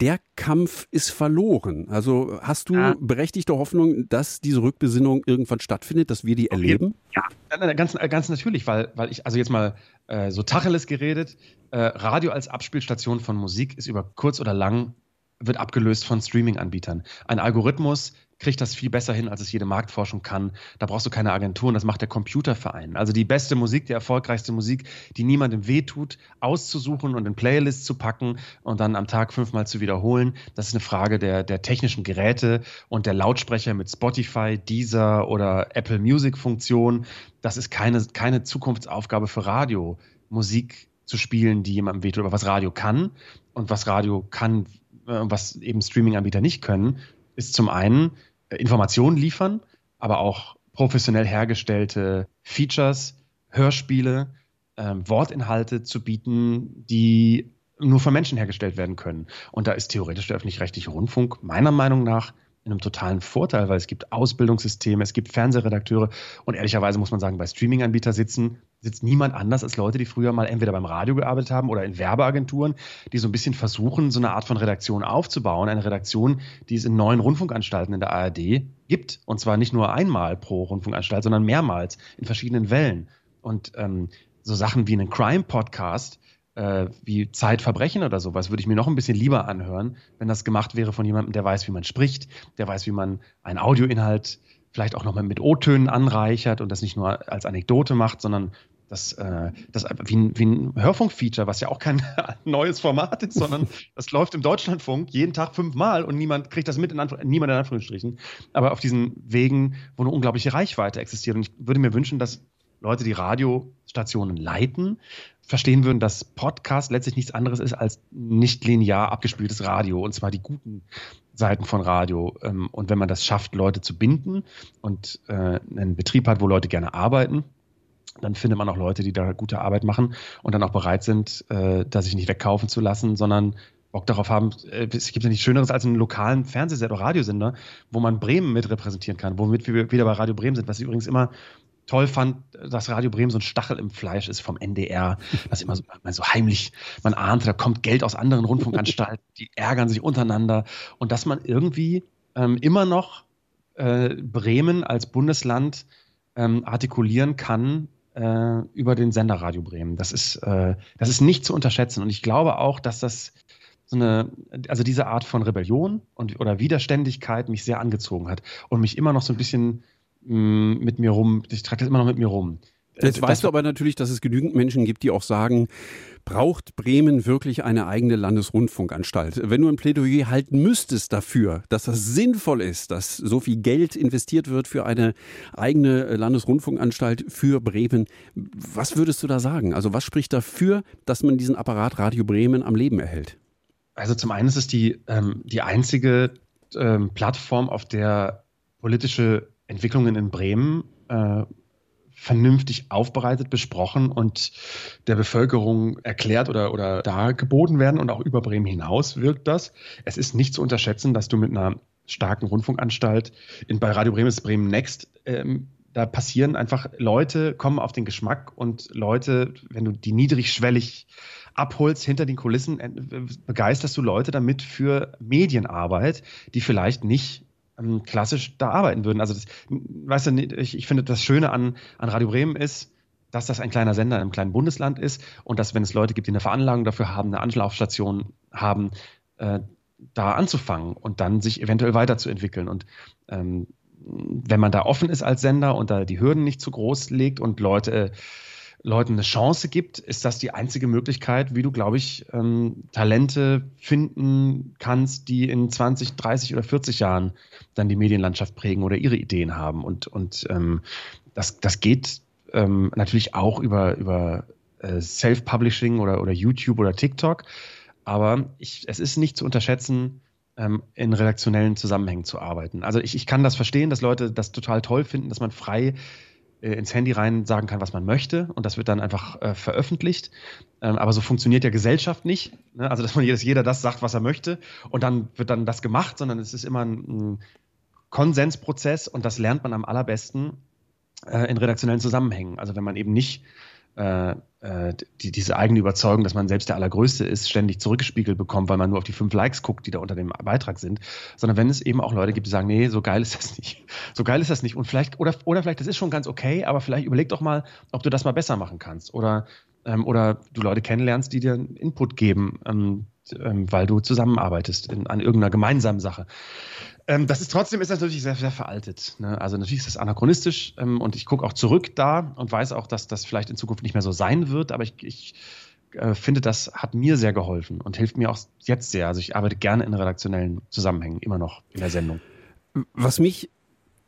der Kampf ist verloren. Also hast du ja. berechtigte Hoffnung, dass diese Rückbesinnung irgendwann stattfindet, dass wir die erleben? Ja, ganz, ganz natürlich, weil, weil ich, also jetzt mal äh, so Tacheles geredet, äh, Radio als Abspielstation von Musik ist über kurz oder lang wird abgelöst von Streaming-Anbietern. Ein Algorithmus kriegt das viel besser hin, als es jede Marktforschung kann. Da brauchst du keine Agenturen, das macht der Computerverein. Also die beste Musik, die erfolgreichste Musik, die niemandem wehtut, auszusuchen und in Playlists zu packen und dann am Tag fünfmal zu wiederholen. Das ist eine Frage der, der technischen Geräte und der Lautsprecher mit Spotify, Deezer oder Apple Music Funktion. Das ist keine, keine Zukunftsaufgabe für Radio, Musik zu spielen, die jemandem wehtut. Aber was Radio kann und was Radio kann, äh, was eben Streaming-Anbieter nicht können, ist zum einen äh, Informationen liefern, aber auch professionell hergestellte Features, Hörspiele, äh, Wortinhalte zu bieten, die nur von Menschen hergestellt werden können. Und da ist theoretisch der öffentlich-rechtliche Rundfunk meiner Meinung nach in einem totalen Vorteil, weil es gibt Ausbildungssysteme, es gibt Fernsehredakteure und ehrlicherweise muss man sagen, bei Streaming-Anbietern sitzen sitzt niemand anders als Leute, die früher mal entweder beim Radio gearbeitet haben oder in Werbeagenturen, die so ein bisschen versuchen, so eine Art von Redaktion aufzubauen. Eine Redaktion, die es in neuen Rundfunkanstalten in der ARD gibt. Und zwar nicht nur einmal pro Rundfunkanstalt, sondern mehrmals in verschiedenen Wellen. Und ähm, so Sachen wie einen Crime-Podcast, äh, wie Zeitverbrechen oder sowas, würde ich mir noch ein bisschen lieber anhören, wenn das gemacht wäre von jemandem, der weiß, wie man spricht, der weiß, wie man einen Audioinhalt vielleicht auch nochmal mit O-Tönen anreichert und das nicht nur als Anekdote macht, sondern das, äh, das wie ein, wie ein Hörfunkfeature, was ja auch kein neues Format ist, sondern das läuft im Deutschlandfunk jeden Tag fünfmal und niemand kriegt das mit, in Anf niemand in Anführungsstrichen. Aber auf diesen Wegen, wo eine unglaubliche Reichweite existiert. Und ich würde mir wünschen, dass Leute, die Radiostationen leiten, verstehen würden, dass Podcast letztlich nichts anderes ist als nicht linear abgespieltes Radio. Und zwar die guten Seiten von Radio. Ähm, und wenn man das schafft, Leute zu binden und äh, einen Betrieb hat, wo Leute gerne arbeiten, dann findet man auch Leute, die da gute Arbeit machen und dann auch bereit sind, äh, da sich nicht wegkaufen zu lassen, sondern Bock darauf haben. Äh, es gibt ja nichts Schöneres als einen lokalen Fernsehsender oder Radiosender, wo man Bremen mit repräsentieren kann, womit wir wieder bei Radio Bremen sind, was ich übrigens immer toll fand, dass Radio Bremen so ein Stachel im Fleisch ist vom NDR, das immer so, so heimlich, man ahnt, da kommt Geld aus anderen Rundfunkanstalten, die ärgern sich untereinander und dass man irgendwie ähm, immer noch äh, Bremen als Bundesland ähm, artikulieren kann äh, über den Sender Radio Bremen. Das ist, äh, das ist nicht zu unterschätzen. Und ich glaube auch, dass das so eine, also diese Art von Rebellion und, oder Widerständigkeit mich sehr angezogen hat und mich immer noch so ein bisschen mh, mm, mit mir rum, ich trage das immer noch mit mir rum. Jetzt weißt du aber natürlich, dass es genügend Menschen gibt, die auch sagen, braucht Bremen wirklich eine eigene Landesrundfunkanstalt? Wenn du ein Plädoyer halten müsstest dafür, dass das sinnvoll ist, dass so viel Geld investiert wird für eine eigene Landesrundfunkanstalt für Bremen, was würdest du da sagen? Also was spricht dafür, dass man diesen Apparat Radio Bremen am Leben erhält? Also zum einen ist es die, ähm, die einzige ähm, Plattform, auf der politische Entwicklungen in Bremen äh, vernünftig aufbereitet, besprochen und der Bevölkerung erklärt oder, oder dargeboten werden und auch über Bremen hinaus wirkt das. Es ist nicht zu unterschätzen, dass du mit einer starken Rundfunkanstalt in, bei Radio Bremen ist Bremen Next, ähm, da passieren einfach Leute, kommen auf den Geschmack und Leute, wenn du die niedrigschwellig abholst hinter den Kulissen, äh, begeisterst du Leute damit für Medienarbeit, die vielleicht nicht ähm, klassisch da arbeiten würden. Also das, weißt du, ich, ich finde das Schöne an, an Radio Bremen ist, dass das ein kleiner Sender in einem kleinen Bundesland ist und dass, wenn es Leute gibt, die eine Veranlagung dafür haben, eine Anlaufstation haben, äh, da anzufangen und dann sich eventuell weiterzuentwickeln. Und ähm, wenn man da offen ist als Sender und da die Hürden nicht zu groß legt und Leute äh, Leuten eine Chance gibt, ist das die einzige Möglichkeit, wie du, glaube ich, ähm, Talente finden kannst, die in 20, 30 oder 40 Jahren dann die Medienlandschaft prägen oder ihre Ideen haben. Und, und ähm, das, das geht ähm, natürlich auch über, über äh, Self-Publishing oder, oder YouTube oder TikTok. Aber ich, es ist nicht zu unterschätzen, ähm, in redaktionellen Zusammenhängen zu arbeiten. Also ich, ich kann das verstehen, dass Leute das total toll finden, dass man frei ins Handy rein sagen kann, was man möchte und das wird dann einfach äh, veröffentlicht. Ähm, aber so funktioniert ja Gesellschaft nicht. Ne? Also, dass man jedes, jeder das sagt, was er möchte und dann wird dann das gemacht, sondern es ist immer ein, ein Konsensprozess und das lernt man am allerbesten äh, in redaktionellen Zusammenhängen. Also wenn man eben nicht äh, äh, die, diese eigene Überzeugung, dass man selbst der Allergrößte ist, ständig zurückgespiegelt bekommt, weil man nur auf die fünf Likes guckt, die da unter dem Beitrag sind, sondern wenn es eben auch Leute gibt, die sagen, nee, so geil ist das nicht, so geil ist das nicht. Und vielleicht oder oder vielleicht das ist schon ganz okay, aber vielleicht überleg doch mal, ob du das mal besser machen kannst. Oder ähm, oder du Leute kennenlernst, die dir Input geben, ähm, ähm, weil du zusammenarbeitest in, an irgendeiner gemeinsamen Sache. Ähm, das ist trotzdem ist das natürlich sehr, sehr veraltet. Ne? Also natürlich ist das anachronistisch ähm, und ich gucke auch zurück da und weiß auch, dass das vielleicht in Zukunft nicht mehr so sein wird, aber ich, ich äh, finde, das hat mir sehr geholfen und hilft mir auch jetzt sehr. Also ich arbeite gerne in redaktionellen Zusammenhängen, immer noch in der Sendung. Was mich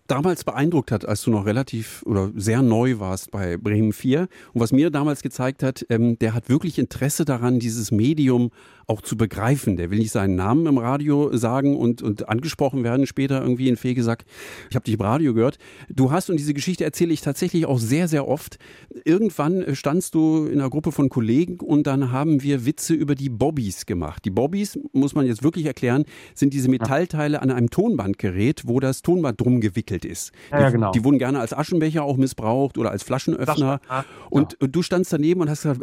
damals beeindruckt hat, als du noch relativ oder sehr neu warst bei Bremen 4 und was mir damals gezeigt hat, ähm, der hat wirklich Interesse daran, dieses Medium auch zu begreifen. Der will nicht seinen Namen im Radio sagen und, und angesprochen werden später irgendwie in Fege sagt, ich habe dich im Radio gehört. Du hast, und diese Geschichte erzähle ich tatsächlich auch sehr, sehr oft, irgendwann standst du in einer Gruppe von Kollegen und dann haben wir Witze über die Bobbys gemacht. Die Bobbys, muss man jetzt wirklich erklären, sind diese Metallteile an einem Tonbandgerät, wo das Tonband drum gewickelt ist. Ja, ja, genau. Die, wurden gerne als Aschenbecher auch missbraucht oder als Flaschenöffner. Ja, und, und du standst daneben und hast gesagt,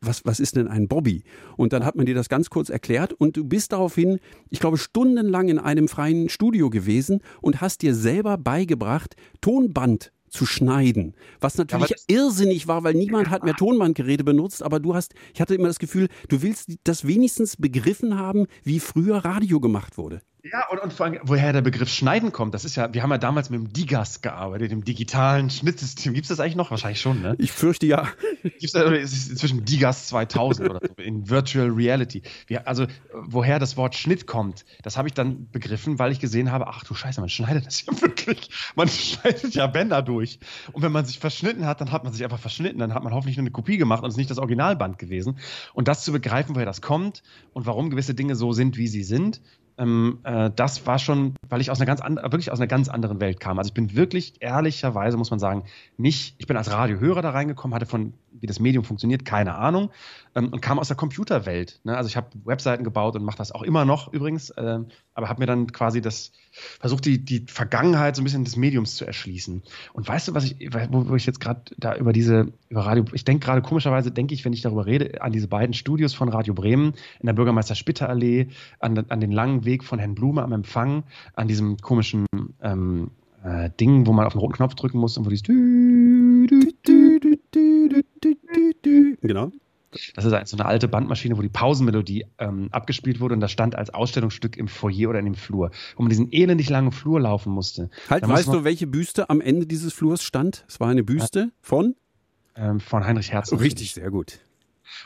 was, was ist denn ein Bobby? Und dann hat man dir das ganz kurz erklärt und du bist daraufhin, ich glaube, stundenlang in einem freien Studio gewesen und hast dir selber beigebracht, Tonband zu schneiden. Was natürlich ja, irrsinnig war, weil niemand hat mehr Tonbandgeräte benutzt, aber du hast, ich hatte immer das Gefühl, du willst das wenigstens begriffen haben, wie früher Radio gemacht wurde. Ja, und, und vor allem, woher der Begriff Schneiden kommt, das ist ja, wir haben ja damals mit dem Digas gearbeitet, dem digitalen Schnittsystem. Gibt es das eigentlich noch? Wahrscheinlich schon, ne? Ich fürchte ja. Gibt es inzwischen Digas 2000 oder so, in Virtual Reality. Wir, also, woher das Wort Schnitt kommt, das habe ich dann begriffen, weil ich gesehen habe, ach du Scheiße, man schneidet das ja wirklich. Man schneidet ja Bänder durch. Und wenn man sich verschnitten hat, dann hat man sich einfach verschnitten. Dann hat man hoffentlich nur eine Kopie gemacht und es ist nicht das Originalband gewesen. Und das zu begreifen, woher das kommt und warum gewisse Dinge so sind, wie sie sind, ähm, äh, das war schon, weil ich aus einer ganz wirklich aus einer ganz anderen Welt kam. Also ich bin wirklich ehrlicherweise, muss man sagen, nicht, ich bin als Radiohörer da reingekommen, hatte von, wie das Medium funktioniert, keine Ahnung ähm, und kam aus der Computerwelt. Ne? Also ich habe Webseiten gebaut und mache das auch immer noch übrigens, äh, aber habe mir dann quasi das, versucht die, die Vergangenheit so ein bisschen des Mediums zu erschließen. Und weißt du, was ich, wo, wo ich jetzt gerade da über diese, über Radio, ich denke gerade komischerweise, denke ich, wenn ich darüber rede, an diese beiden Studios von Radio Bremen in der Bürgermeister Spitter Allee, an, an den langen Weg von Herrn Blume am Empfang, an diesem komischen ähm, äh, Ding, wo man auf den roten Knopf drücken muss und wo dieses Genau. Das ist so eine alte Bandmaschine, wo die Pausenmelodie ähm, abgespielt wurde und das stand als Ausstellungsstück im Foyer oder in dem Flur, wo man diesen elendig langen Flur laufen musste. Halt, weißt du, welche Büste am Ende dieses Flurs stand? Es war eine Büste von? Ähm, von Heinrich Herzog. Richtig, sehr gut.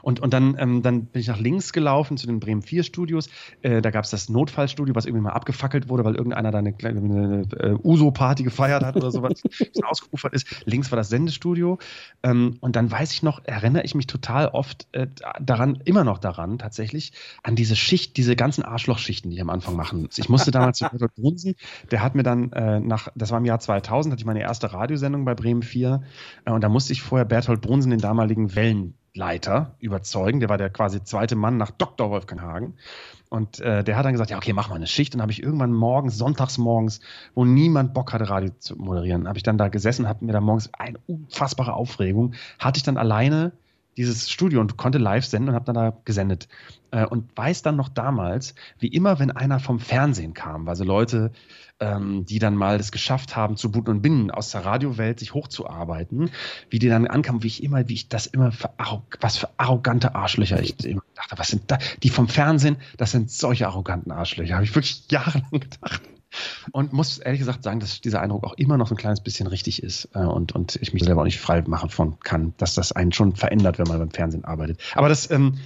Und, und dann, ähm, dann bin ich nach links gelaufen zu den Bremen 4 Studios. Äh, da gab es das Notfallstudio, was irgendwie mal abgefackelt wurde, weil irgendeiner da eine kleine eine, äh, Uso-Party gefeiert hat oder sowas, bisschen ausgeufert ist. Links war das Sendestudio. Ähm, und dann weiß ich noch, erinnere ich mich total oft äh, daran, immer noch daran, tatsächlich, an diese Schicht, diese ganzen Arschlochschichten, die ich am Anfang machen muss. Ich musste damals zu Bertolt Brunsen, der hat mir dann äh, nach, das war im Jahr 2000, hatte ich meine erste Radiosendung bei Bremen 4. Äh, und da musste ich vorher Berthold Brunsen, den damaligen Wellen Leiter überzeugen. Der war der quasi zweite Mann nach Dr. Wolfgang Hagen. Und äh, der hat dann gesagt, ja, okay, mach mal eine Schicht. Und habe ich irgendwann morgens, sonntags morgens, wo niemand Bock hatte, Radio zu moderieren, habe ich dann da gesessen, hatte mir da morgens eine unfassbare Aufregung, hatte ich dann alleine dieses Studio und konnte live senden und habe dann da gesendet. Äh, und weiß dann noch damals, wie immer, wenn einer vom Fernsehen kam, also Leute, ähm, die dann mal das geschafft haben, zu Buten und Binnen aus der Radiowelt sich hochzuarbeiten, wie die dann ankamen, wie ich immer, wie ich das immer für, was für arrogante Arschlöcher ich dachte, was sind da, die vom Fernsehen, das sind solche arroganten Arschlöcher, habe ich wirklich jahrelang gedacht. Und muss ehrlich gesagt sagen, dass dieser Eindruck auch immer noch so ein kleines bisschen richtig ist äh, und, und ich mich selber auch nicht frei machen von kann, dass das einen schon verändert, wenn man beim Fernsehen arbeitet. Aber das ähm,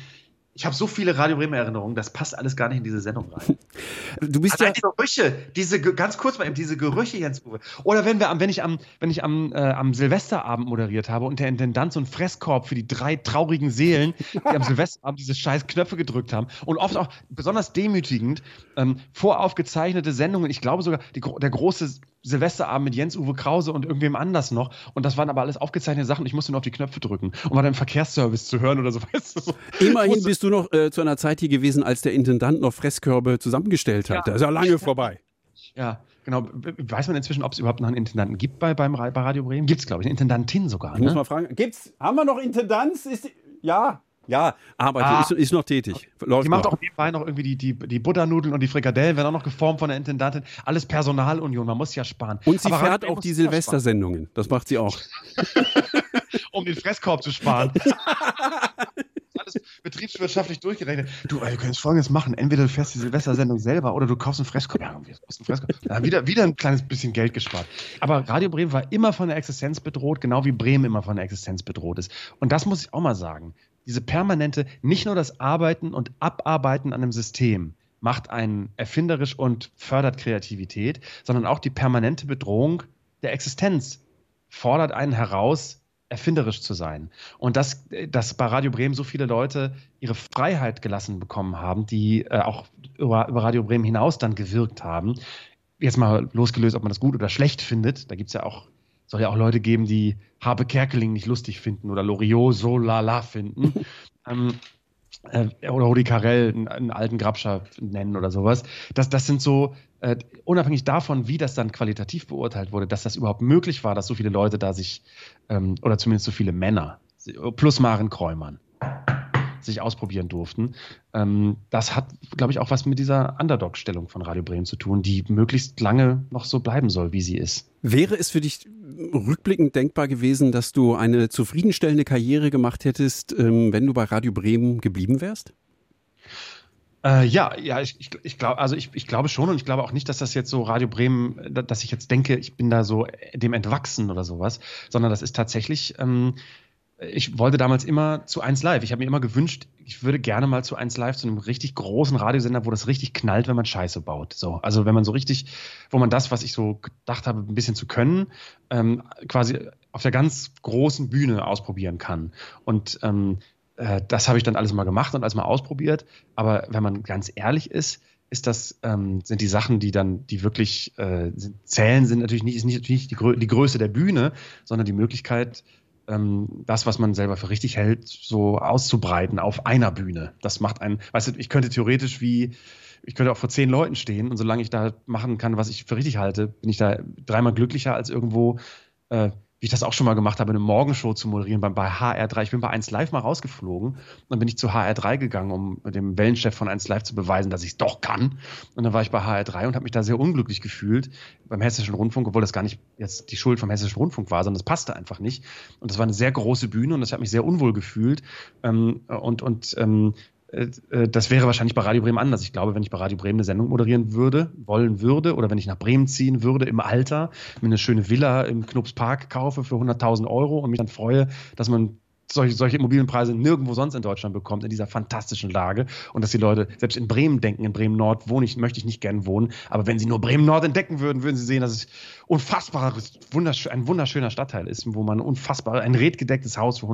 ich habe so viele Radio Bremen Erinnerungen, das passt alles gar nicht in diese Sendung rein. Du bist Allein ja die Gerüche, diese ganz kurz mal eben diese Gerüche Jens Uwe. Oder wenn wir am wenn ich am wenn ich am, äh, am Silvesterabend moderiert habe und der Intendant so einen Fresskorb für die drei traurigen Seelen, die am Silvesterabend diese scheiß Knöpfe gedrückt haben und oft auch besonders demütigend ähm, voraufgezeichnete Sendungen, ich glaube sogar die, der große Silvesterabend mit Jens-Uwe Krause und irgendwem anders noch. Und das waren aber alles aufgezeichnete Sachen. Ich musste nur auf die Knöpfe drücken, um mal den Verkehrsservice zu hören oder so. Weißt du, so. Immerhin bist du noch äh, zu einer Zeit hier gewesen, als der Intendant noch Fresskörbe zusammengestellt hat. Ja. Das ist ja lange vorbei. Ja, genau. Weiß man inzwischen, ob es überhaupt noch einen Intendanten gibt bei, beim, bei Radio Bremen? Gibt es, glaube ich, eine Intendantin sogar. Ich ne? muss mal fragen, gibt's? Haben wir noch Intendanz? Ist, ja, ja, arbeitet, ah, ist, ist, noch tätig. Läuft die macht noch. auch nebenbei noch irgendwie die, die, die Butternudeln und die Frikadellen, werden auch noch geformt von der Intendantin. Alles Personalunion, man muss ja sparen. Und sie Aber fährt auch die Silvestersendungen. Das macht sie auch. um den Fresskorb zu sparen. alles betriebswirtschaftlich durchgerechnet. Du, ey, du könntest folgendes machen. Entweder du fährst die Silvestersendung selber oder du kaufst einen Fresskorb. Ja, du kaufst einen Fresskorb. Ja, wieder, wieder ein kleines bisschen Geld gespart. Aber Radio Bremen war immer von der Existenz bedroht, genau wie Bremen immer von der Existenz bedroht ist. Und das muss ich auch mal sagen diese permanente, nicht nur das Arbeiten und Abarbeiten an einem System macht einen erfinderisch und fördert Kreativität, sondern auch die permanente Bedrohung der Existenz fordert einen heraus, erfinderisch zu sein. Und dass, dass bei Radio Bremen so viele Leute ihre Freiheit gelassen bekommen haben, die äh, auch über, über Radio Bremen hinaus dann gewirkt haben. Jetzt mal losgelöst, ob man das gut oder schlecht findet. Da gibt es ja auch soll ja auch Leute geben, die Habe Kerkeling nicht lustig finden oder Loriot so lala finden. ähm, äh, oder Rudi Carell, einen, einen, alten Grabscher nennen oder sowas. Das, das sind so, äh, unabhängig davon, wie das dann qualitativ beurteilt wurde, dass das überhaupt möglich war, dass so viele Leute da sich, ähm, oder zumindest so viele Männer, plus Maren Kräumann, sich ausprobieren durften. Ähm, das hat, glaube ich, auch was mit dieser Underdog-Stellung von Radio Bremen zu tun, die möglichst lange noch so bleiben soll, wie sie ist. Wäre es für dich rückblickend denkbar gewesen, dass du eine zufriedenstellende Karriere gemacht hättest, ähm, wenn du bei Radio Bremen geblieben wärst? Äh, ja, ja, ich, ich, ich glaube, also ich, ich glaube schon und ich glaube auch nicht, dass das jetzt so Radio Bremen, dass ich jetzt denke, ich bin da so dem entwachsen oder sowas, sondern das ist tatsächlich ähm, ich wollte damals immer zu 1 Live. Ich habe mir immer gewünscht, ich würde gerne mal zu 1 Live, zu einem richtig großen Radiosender, wo das richtig knallt, wenn man Scheiße baut. So, also wenn man so richtig, wo man das, was ich so gedacht habe, ein bisschen zu können, ähm, quasi auf der ganz großen Bühne ausprobieren kann. Und ähm, äh, das habe ich dann alles mal gemacht und alles mal ausprobiert. Aber wenn man ganz ehrlich ist, ist das, ähm, sind die Sachen, die dann, die wirklich äh, zählen, sind natürlich nicht, ist nicht, nicht die, Grö die Größe der Bühne, sondern die Möglichkeit, ähm, das, was man selber für richtig hält, so auszubreiten auf einer Bühne. Das macht einen, weißt du, ich könnte theoretisch wie, ich könnte auch vor zehn Leuten stehen und solange ich da machen kann, was ich für richtig halte, bin ich da dreimal glücklicher als irgendwo äh, wie ich das auch schon mal gemacht habe, eine Morgenshow zu moderieren bei, bei HR3. Ich bin bei 1 Live mal rausgeflogen. Dann bin ich zu HR3 gegangen, um dem Wellenchef von 1 Live zu beweisen, dass ich es doch kann. Und dann war ich bei HR3 und habe mich da sehr unglücklich gefühlt beim Hessischen Rundfunk, obwohl das gar nicht jetzt die Schuld vom Hessischen Rundfunk war, sondern das passte einfach nicht. Und das war eine sehr große Bühne und das hat mich sehr unwohl gefühlt. Ähm, und und ähm, äh, äh, das wäre wahrscheinlich bei Radio Bremen anders. Ich glaube, wenn ich bei Radio Bremen eine Sendung moderieren würde, wollen würde, oder wenn ich nach Bremen ziehen würde im Alter, mir eine schöne Villa im Knups Park kaufe für 100.000 Euro und mich dann freue, dass man solche, solche Immobilienpreise nirgendwo sonst in Deutschland bekommt, in dieser fantastischen Lage. Und dass die Leute selbst in Bremen denken, in Bremen Nord wohne ich, möchte ich nicht gern wohnen. Aber wenn sie nur Bremen Nord entdecken würden, würden sie sehen, dass es unfassbares, wunderschön, ein wunderschöner Stadtteil ist, wo man unfassbar ein redgedecktes Haus für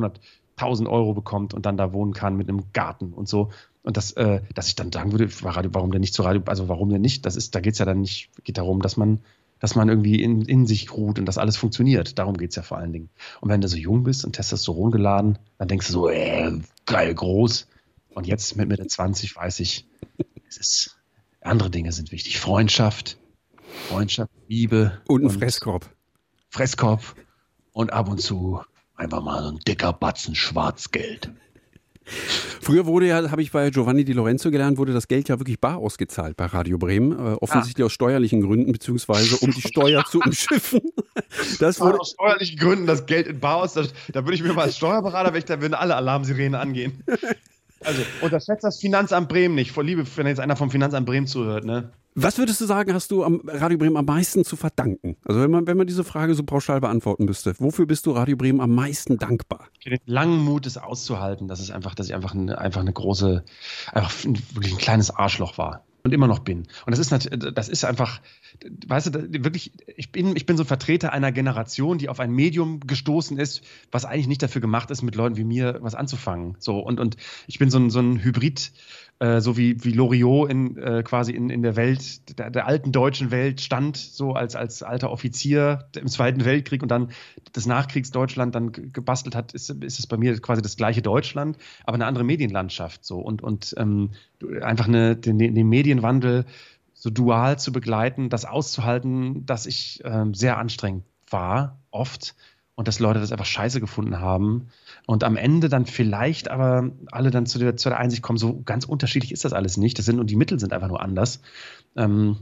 100.000 Euro bekommt und dann da wohnen kann mit einem Garten und so. Und das, äh, dass ich dann sagen würde, warum denn nicht zu Radio, also warum denn nicht? Das ist, da geht es ja dann nicht, geht darum, dass man dass man irgendwie in, in sich ruht und dass alles funktioniert. Darum geht es ja vor allen Dingen. Und wenn du so jung bist und Testosteron geladen, dann denkst du so, äh, geil, groß. Und jetzt mit Mitte 20 weiß ich, es ist, andere Dinge sind wichtig. Freundschaft, Freundschaft, Liebe. Und ein und Fresskorb. Fresskorb. Und ab und zu einfach mal so ein dicker Batzen Schwarzgeld. Früher wurde ja, habe ich bei Giovanni Di Lorenzo gelernt, wurde das Geld ja wirklich bar ausgezahlt bei Radio Bremen. Äh, offensichtlich ah. aus steuerlichen Gründen, beziehungsweise um die Steuer zu umschiffen. Das wurde aus steuerlichen Gründen das Geld in bar aus. Da, da würde ich mir mal als Steuerberater, ich, da würden alle Alarmsirenen angehen. Also unterschätzt das Finanzamt Bremen nicht. Vor Liebe, wenn jetzt einer vom Finanzamt Bremen zuhört, ne? Was würdest du sagen, hast du am Radio Bremen am meisten zu verdanken? Also wenn man, wenn man diese Frage so pauschal beantworten müsste, wofür bist du Radio Bremen am meisten dankbar? Den langen Mut, es auszuhalten, dass es einfach, dass ich einfach eine, einfach eine große, einfach wirklich ein kleines Arschloch war und immer noch bin. Und das ist natürlich, das ist einfach, weißt du, wirklich, ich bin, ich bin so ein Vertreter einer Generation, die auf ein Medium gestoßen ist, was eigentlich nicht dafür gemacht ist, mit Leuten wie mir was anzufangen. So, und, und ich bin so ein, so ein Hybrid, äh, so wie, wie Loriot in, äh, quasi in, in der Welt, der, der, alten deutschen Welt stand, so als, als alter Offizier im Zweiten Weltkrieg und dann das Nachkriegsdeutschland dann gebastelt hat, ist, ist es bei mir quasi das gleiche Deutschland, aber eine andere Medienlandschaft so. Und, und ähm, einfach eine, den, den Medienwandel so dual zu begleiten, das auszuhalten, dass ich ähm, sehr anstrengend war, oft und dass Leute das einfach scheiße gefunden haben und am Ende dann vielleicht aber alle dann zu der, zu der Einsicht kommen, so ganz unterschiedlich ist das alles nicht. Das sind und die Mittel sind einfach nur anders. Ähm,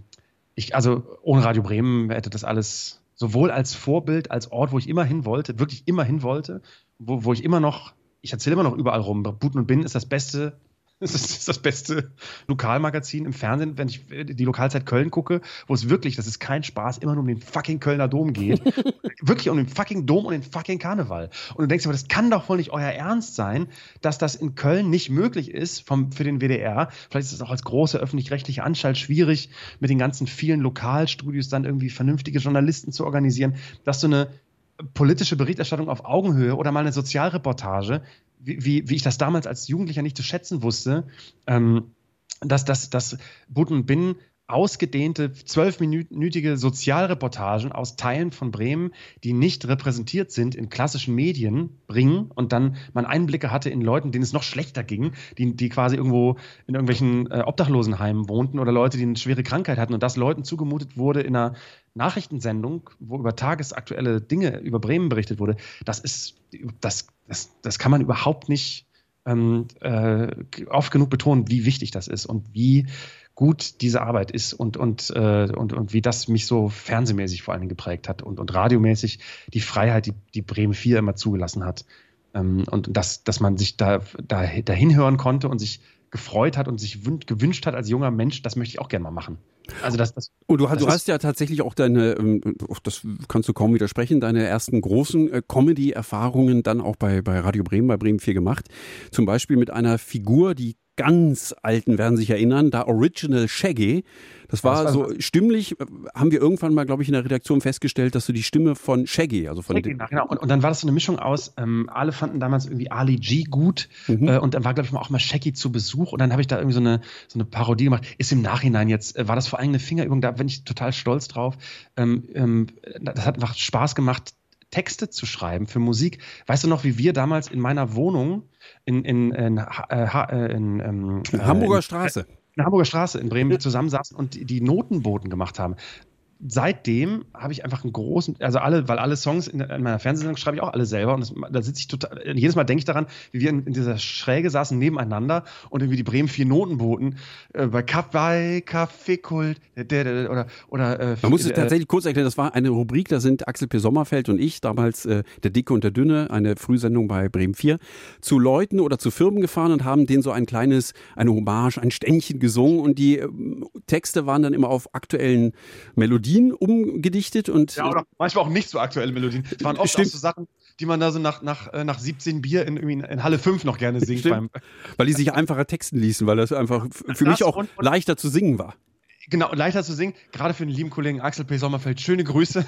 ich, also ohne Radio Bremen hätte das alles sowohl als Vorbild, als Ort, wo ich immer hin wollte, wirklich immer hin wollte, wo, wo ich immer noch, ich erzähle immer noch überall rum, Buten und Bin ist das beste das ist das beste Lokalmagazin im Fernsehen, wenn ich die Lokalzeit Köln gucke, wo es wirklich, das ist kein Spaß, immer nur um den fucking Kölner Dom geht. wirklich um den fucking Dom und den fucking Karneval. Und du denkst aber, das kann doch wohl nicht euer Ernst sein, dass das in Köln nicht möglich ist vom, für den WDR. Vielleicht ist es auch als große öffentlich-rechtliche Anstalt schwierig, mit den ganzen vielen Lokalstudios dann irgendwie vernünftige Journalisten zu organisieren, dass du eine politische Berichterstattung auf Augenhöhe oder mal eine Sozialreportage wie, wie, ich das damals als Jugendlicher nicht zu schätzen wusste, ähm, dass, dass, dass Bud und Bin ausgedehnte zwölfminütige Sozialreportagen aus Teilen von Bremen, die nicht repräsentiert sind in klassischen Medien, bringen und dann man Einblicke hatte in Leuten, denen es noch schlechter ging, die, die quasi irgendwo in irgendwelchen äh, Obdachlosenheimen wohnten oder Leute, die eine schwere Krankheit hatten und das Leuten zugemutet wurde in einer Nachrichtensendung, wo über tagesaktuelle Dinge über Bremen berichtet wurde, das ist, das, das, das kann man überhaupt nicht ähm, äh, oft genug betonen, wie wichtig das ist und wie gut diese Arbeit ist und, und, äh, und, und wie das mich so fernsehmäßig vor Dingen geprägt hat und, und radiomäßig die Freiheit, die, die Bremen 4 immer zugelassen hat. Ähm, und dass, dass man sich da, da dahin hören konnte und sich gefreut hat und sich gewünscht hat als junger Mensch, das möchte ich auch gerne mal machen. Also das, das, und du, das du hast ja tatsächlich auch deine, ähm, das kannst du kaum widersprechen, deine ersten großen äh, Comedy-Erfahrungen dann auch bei, bei Radio Bremen, bei Bremen 4 gemacht. Zum Beispiel mit einer Figur, die ganz Alten werden sich erinnern, da Original Shaggy. Das war, das war so stimmlich, äh, haben wir irgendwann mal, glaube ich, in der Redaktion festgestellt, dass du die Stimme von Shaggy, also von Shaggy, genau. Und, und, dann war das so eine Mischung aus, ähm, alle fanden damals irgendwie Ali G gut mhm. äh, und dann war, glaube ich, auch mal Shaggy zu Besuch und dann habe ich da irgendwie so eine, so eine Parodie gemacht. Ist im Nachhinein jetzt, äh, war das vor allem eine Fingerübung, da bin ich total stolz drauf. Ähm, ähm, das hat einfach Spaß gemacht, Texte zu schreiben für Musik. Weißt du noch, wie wir damals in meiner Wohnung in, in, in, äh, äh in, ähm, in Hamburger Straße in der Hamburger Straße in Bremen zusammensaßen und die Notenboten gemacht haben. Seitdem habe ich einfach einen großen, also alle, weil alle Songs in, in meiner Fernsehsendung schreibe ich auch alle selber und das, da sitze ich total, jedes Mal denke ich daran, wie wir in, in, dieser Schräge saßen nebeneinander und irgendwie die Bremen vier Noten boten, äh, bei Kaffee, Kaffeekult, oder, oder, äh, Man muss es äh, tatsächlich kurz erklären, das war eine Rubrik, da sind Axel P. Sommerfeld und ich, damals äh, der Dicke und der Dünne, eine Frühsendung bei Bremen 4, zu Leuten oder zu Firmen gefahren und haben denen so ein kleines, eine Hommage, ein Ständchen gesungen und die äh, Texte waren dann immer auf aktuellen Melodien Melodien umgedichtet und. Ja, oder manchmal auch nicht so aktuelle Melodien. Es waren oft Stimmt. auch so Sachen, die man da so nach, nach, äh, nach 17 Bier in, in Halle 5 noch gerne singt. Beim weil die sich einfacher texten ließen, weil das einfach für das mich auch und, und leichter zu singen war. Genau, leichter zu singen, gerade für den lieben Kollegen Axel P. Sommerfeld. Schöne Grüße.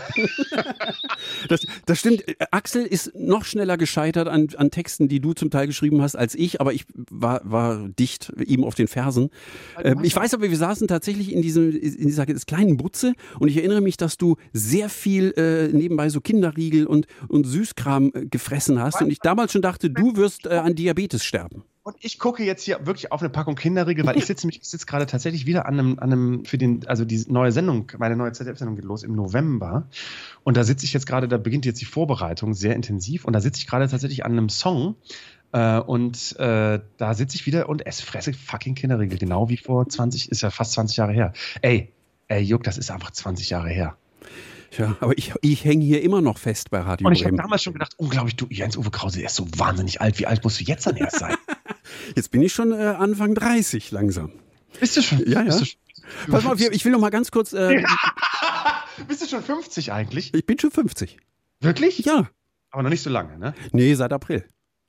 das, das stimmt. Axel ist noch schneller gescheitert an, an Texten, die du zum Teil geschrieben hast, als ich, aber ich war, war dicht ihm auf den Fersen. Ähm, ich weiß aber, wir saßen tatsächlich in, diesem, in dieser kleinen Butze und ich erinnere mich, dass du sehr viel äh, nebenbei so Kinderriegel und, und Süßkram äh, gefressen hast und ich damals schon dachte, du wirst äh, an Diabetes sterben. Und ich gucke jetzt hier wirklich auf eine Packung Kinderriegel, weil ich sitze mich sitze gerade tatsächlich wieder an einem, an einem für den also die neue Sendung, meine neue ZDF-Sendung geht los im November und da sitze ich jetzt gerade, da beginnt jetzt die Vorbereitung sehr intensiv und da sitze ich gerade tatsächlich an einem Song äh, und äh, da sitze ich wieder und esse fresse fucking Kinderriegel, genau wie vor 20 ist ja fast 20 Jahre her. Ey, ey Juck, das ist einfach 20 Jahre her. Ja, aber ich, ich hänge hier immer noch fest bei Radio Und ich habe damals schon gedacht, unglaublich, du, Jens-Uwe Krause, der ist so wahnsinnig alt. Wie alt musst du jetzt dann erst sein? jetzt bin ich schon äh, Anfang 30 langsam. Bist du schon? Ja, ja. Schon, Pass mal, ich will noch mal ganz kurz. Äh, Bist du schon 50 eigentlich? Ich bin schon 50. Wirklich? Ja. Aber noch nicht so lange, ne? Nee, seit April.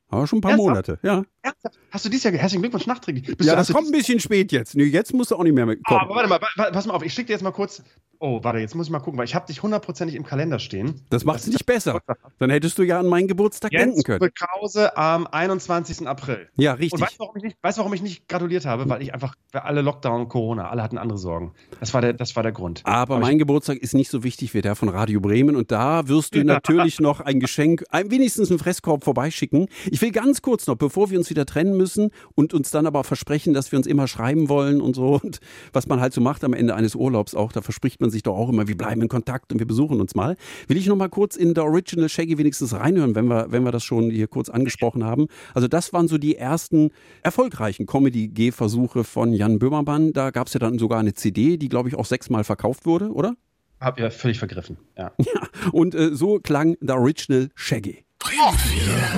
Aber schon ein paar Ernsthaft? Monate, ja. Ernsthaft? Hast du dieses Jahr herzlichen Glückwunsch nachträglich? ja, das kommt ein bisschen spät jetzt. Nee, jetzt musst du auch nicht mehr kommen. Oh, aber warte mal, pass mal auf, ich schicke dir jetzt mal kurz Oh, warte, jetzt muss ich mal gucken, weil ich habe dich hundertprozentig im Kalender stehen. Das macht es nicht besser. Dann hättest du ja an meinen Geburtstag Jens denken können. Krause am 21. April. Ja, richtig. Und weißt du, warum ich nicht, weißt, warum ich nicht gratuliert habe? Weil ich einfach, für alle Lockdown, Corona, alle hatten andere Sorgen. Das war der, das war der Grund. Aber, Aber mein Geburtstag ist nicht so wichtig wie der von Radio Bremen und da wirst du natürlich noch ein Geschenk, ein, wenigstens einen Fresskorb vorbeischicken. Ich will ganz kurz noch, bevor wir uns wieder trennen müssen und uns dann aber versprechen, dass wir uns immer schreiben wollen und so und was man halt so macht am Ende eines Urlaubs auch, da verspricht man sich doch auch immer, wir bleiben in Kontakt und wir besuchen uns mal. Will ich noch mal kurz in The Original Shaggy wenigstens reinhören, wenn wir, wenn wir das schon hier kurz angesprochen haben. Also das waren so die ersten erfolgreichen Comedy-G-Versuche von Jan Böhmermann. Da gab es ja dann sogar eine CD, die, glaube ich, auch sechsmal verkauft wurde, oder? Hab ja völlig vergriffen, ja. ja und äh, so klang The Original Shaggy. Oh,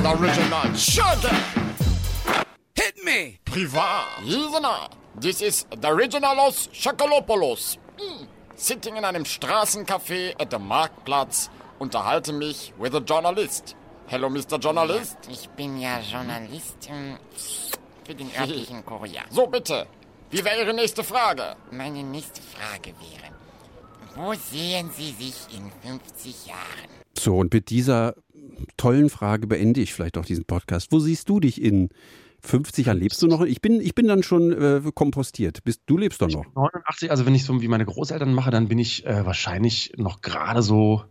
the Original Shaggy! Privat! Isana! This is the Originalos Shakalopoulos. Mm sitting in einem Straßencafé at the Marktplatz, unterhalte mich with a journalist. Hello, Mr. Journalist. Ja, ich bin ja Journalist für den örtlichen Kurier. So, bitte. Wie wäre Ihre nächste Frage? Meine nächste Frage wäre, wo sehen Sie sich in 50 Jahren? So, und mit dieser tollen Frage beende ich vielleicht auch diesen Podcast. Wo siehst du dich in 50 Jahre lebst du noch? Ich bin, ich bin dann schon äh, kompostiert. Bist, du lebst doch noch. 89, also wenn ich so wie meine Großeltern mache, dann bin ich äh, wahrscheinlich noch gerade so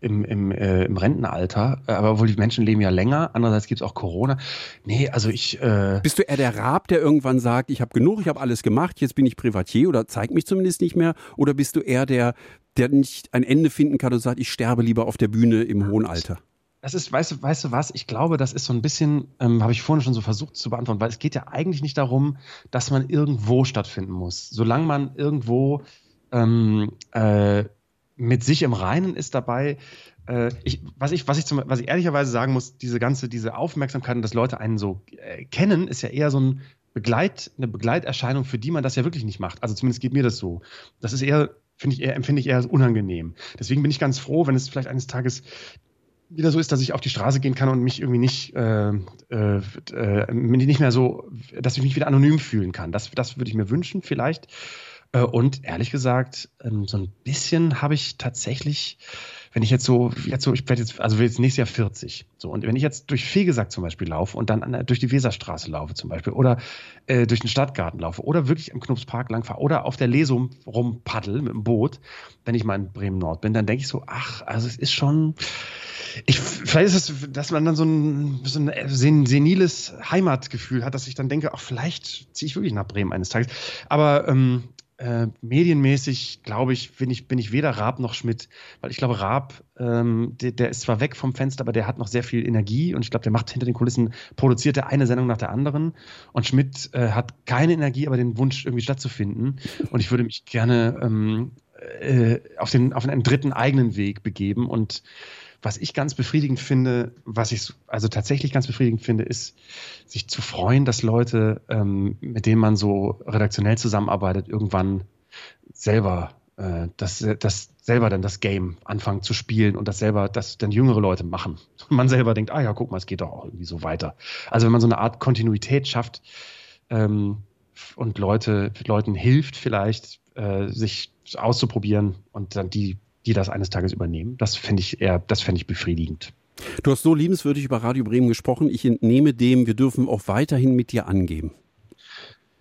im, im, äh, im Rentenalter. Äh, aber wohl die Menschen leben ja länger. Andererseits gibt es auch Corona. Nee, also ich. Äh Bist du eher der Rab, der irgendwann sagt, ich habe genug, ich habe alles gemacht, jetzt bin ich Privatier oder zeig mich zumindest nicht mehr? Oder bist du eher der, der nicht ein Ende finden kann und sagt, ich sterbe lieber auf der Bühne im hohen Alter? Das ist, weißt du, weißt du was? Ich glaube, das ist so ein bisschen, ähm, habe ich vorhin schon so versucht zu beantworten, weil es geht ja eigentlich nicht darum, dass man irgendwo stattfinden muss. Solange man irgendwo ähm, äh, mit sich im Reinen ist dabei, äh, ich, was ich, was ich zum, was ich ehrlicherweise sagen muss, diese ganze, diese Aufmerksamkeit und dass Leute einen so äh, kennen, ist ja eher so ein Begleit, eine Begleiterscheinung, für die man das ja wirklich nicht macht. Also zumindest geht mir das so. Das ist eher, finde ich eher, empfinde ich eher unangenehm. Deswegen bin ich ganz froh, wenn es vielleicht eines Tages wieder so ist, dass ich auf die Straße gehen kann und mich irgendwie nicht, äh, äh, äh, nicht mehr so, dass ich mich wieder anonym fühlen kann. Das, das würde ich mir wünschen, vielleicht. Äh, und ehrlich gesagt, ähm, so ein bisschen habe ich tatsächlich wenn ich jetzt so, jetzt so, ich werde jetzt, also jetzt nächstes Jahr 40. So, und wenn ich jetzt durch Fegesack zum Beispiel laufe und dann an, durch die Weserstraße laufe zum Beispiel oder äh, durch den Stadtgarten laufe oder wirklich im Knupspark langfahre oder auf der Lesum rumpaddel mit dem Boot, wenn ich mal in Bremen Nord bin, dann denke ich so, ach, also es ist schon, ich, vielleicht ist es, dass man dann so ein, so ein seniles Heimatgefühl hat, dass ich dann denke, ach, vielleicht ziehe ich wirklich nach Bremen eines Tages. Aber ähm, äh, medienmäßig, glaube ich, bin ich, bin ich weder Raab noch Schmidt. Weil ich glaube, Raab, ähm, der, der, ist zwar weg vom Fenster, aber der hat noch sehr viel Energie und ich glaube, der macht hinter den Kulissen, produziert er eine Sendung nach der anderen. Und Schmidt äh, hat keine Energie, aber den Wunsch, irgendwie stattzufinden. Und ich würde mich gerne ähm, äh, auf, den, auf einen dritten eigenen Weg begeben und was ich ganz befriedigend finde, was ich also tatsächlich ganz befriedigend finde, ist, sich zu freuen, dass Leute, ähm, mit denen man so redaktionell zusammenarbeitet, irgendwann selber äh, das, das selber dann das Game anfangen zu spielen und das selber, das dann jüngere Leute machen. Und man selber denkt, ah ja, guck mal, es geht doch auch irgendwie so weiter. Also wenn man so eine Art Kontinuität schafft ähm, und Leute, Leuten hilft vielleicht, äh, sich auszuprobieren und dann die die das eines Tages übernehmen. Das fände ich eher, das fände ich befriedigend. Du hast so liebenswürdig über Radio Bremen gesprochen. Ich entnehme dem, wir dürfen auch weiterhin mit dir angeben.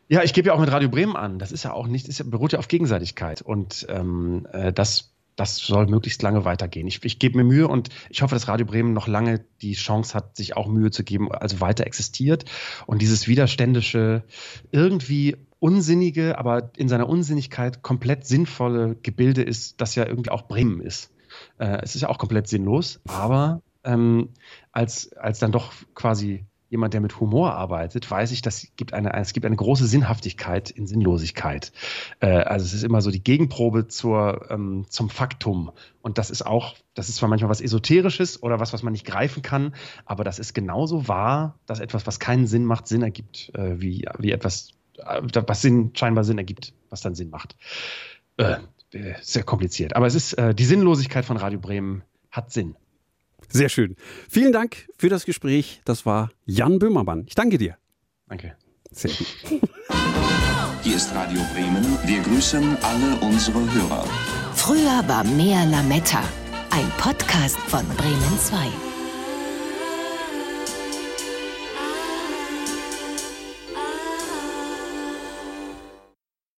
Ja, ich gebe ja auch mit Radio Bremen an. Das ist ja auch nicht, das beruht ja auf Gegenseitigkeit. Und ähm, äh, das, das soll möglichst lange weitergehen. Ich, ich gebe mir Mühe und ich hoffe, dass Radio Bremen noch lange die Chance hat, sich auch Mühe zu geben, also weiter existiert. Und dieses widerständische, irgendwie unsinnige, aber in seiner Unsinnigkeit komplett sinnvolle Gebilde ist, das ja irgendwie auch Bremen ist. Äh, es ist ja auch komplett sinnlos, aber ähm, als, als dann doch quasi jemand, der mit Humor arbeitet, weiß ich, dass es gibt eine, es gibt eine große Sinnhaftigkeit in Sinnlosigkeit. Äh, also es ist immer so die Gegenprobe zur, ähm, zum Faktum. Und das ist auch, das ist zwar manchmal was Esoterisches oder was, was man nicht greifen kann, aber das ist genauso wahr, dass etwas, was keinen Sinn macht, Sinn ergibt, äh, wie, wie etwas, äh, was Sinn, scheinbar Sinn ergibt, was dann Sinn macht. Äh, sehr kompliziert. Aber es ist, äh, die Sinnlosigkeit von Radio Bremen hat Sinn. Sehr schön. Vielen Dank für das Gespräch. Das war Jan Böhmermann. Ich danke dir. Danke. Sehr gut. Hier ist Radio Bremen. Wir grüßen alle unsere Hörer. Früher war mehr Lametta. Ein Podcast von Bremen 2.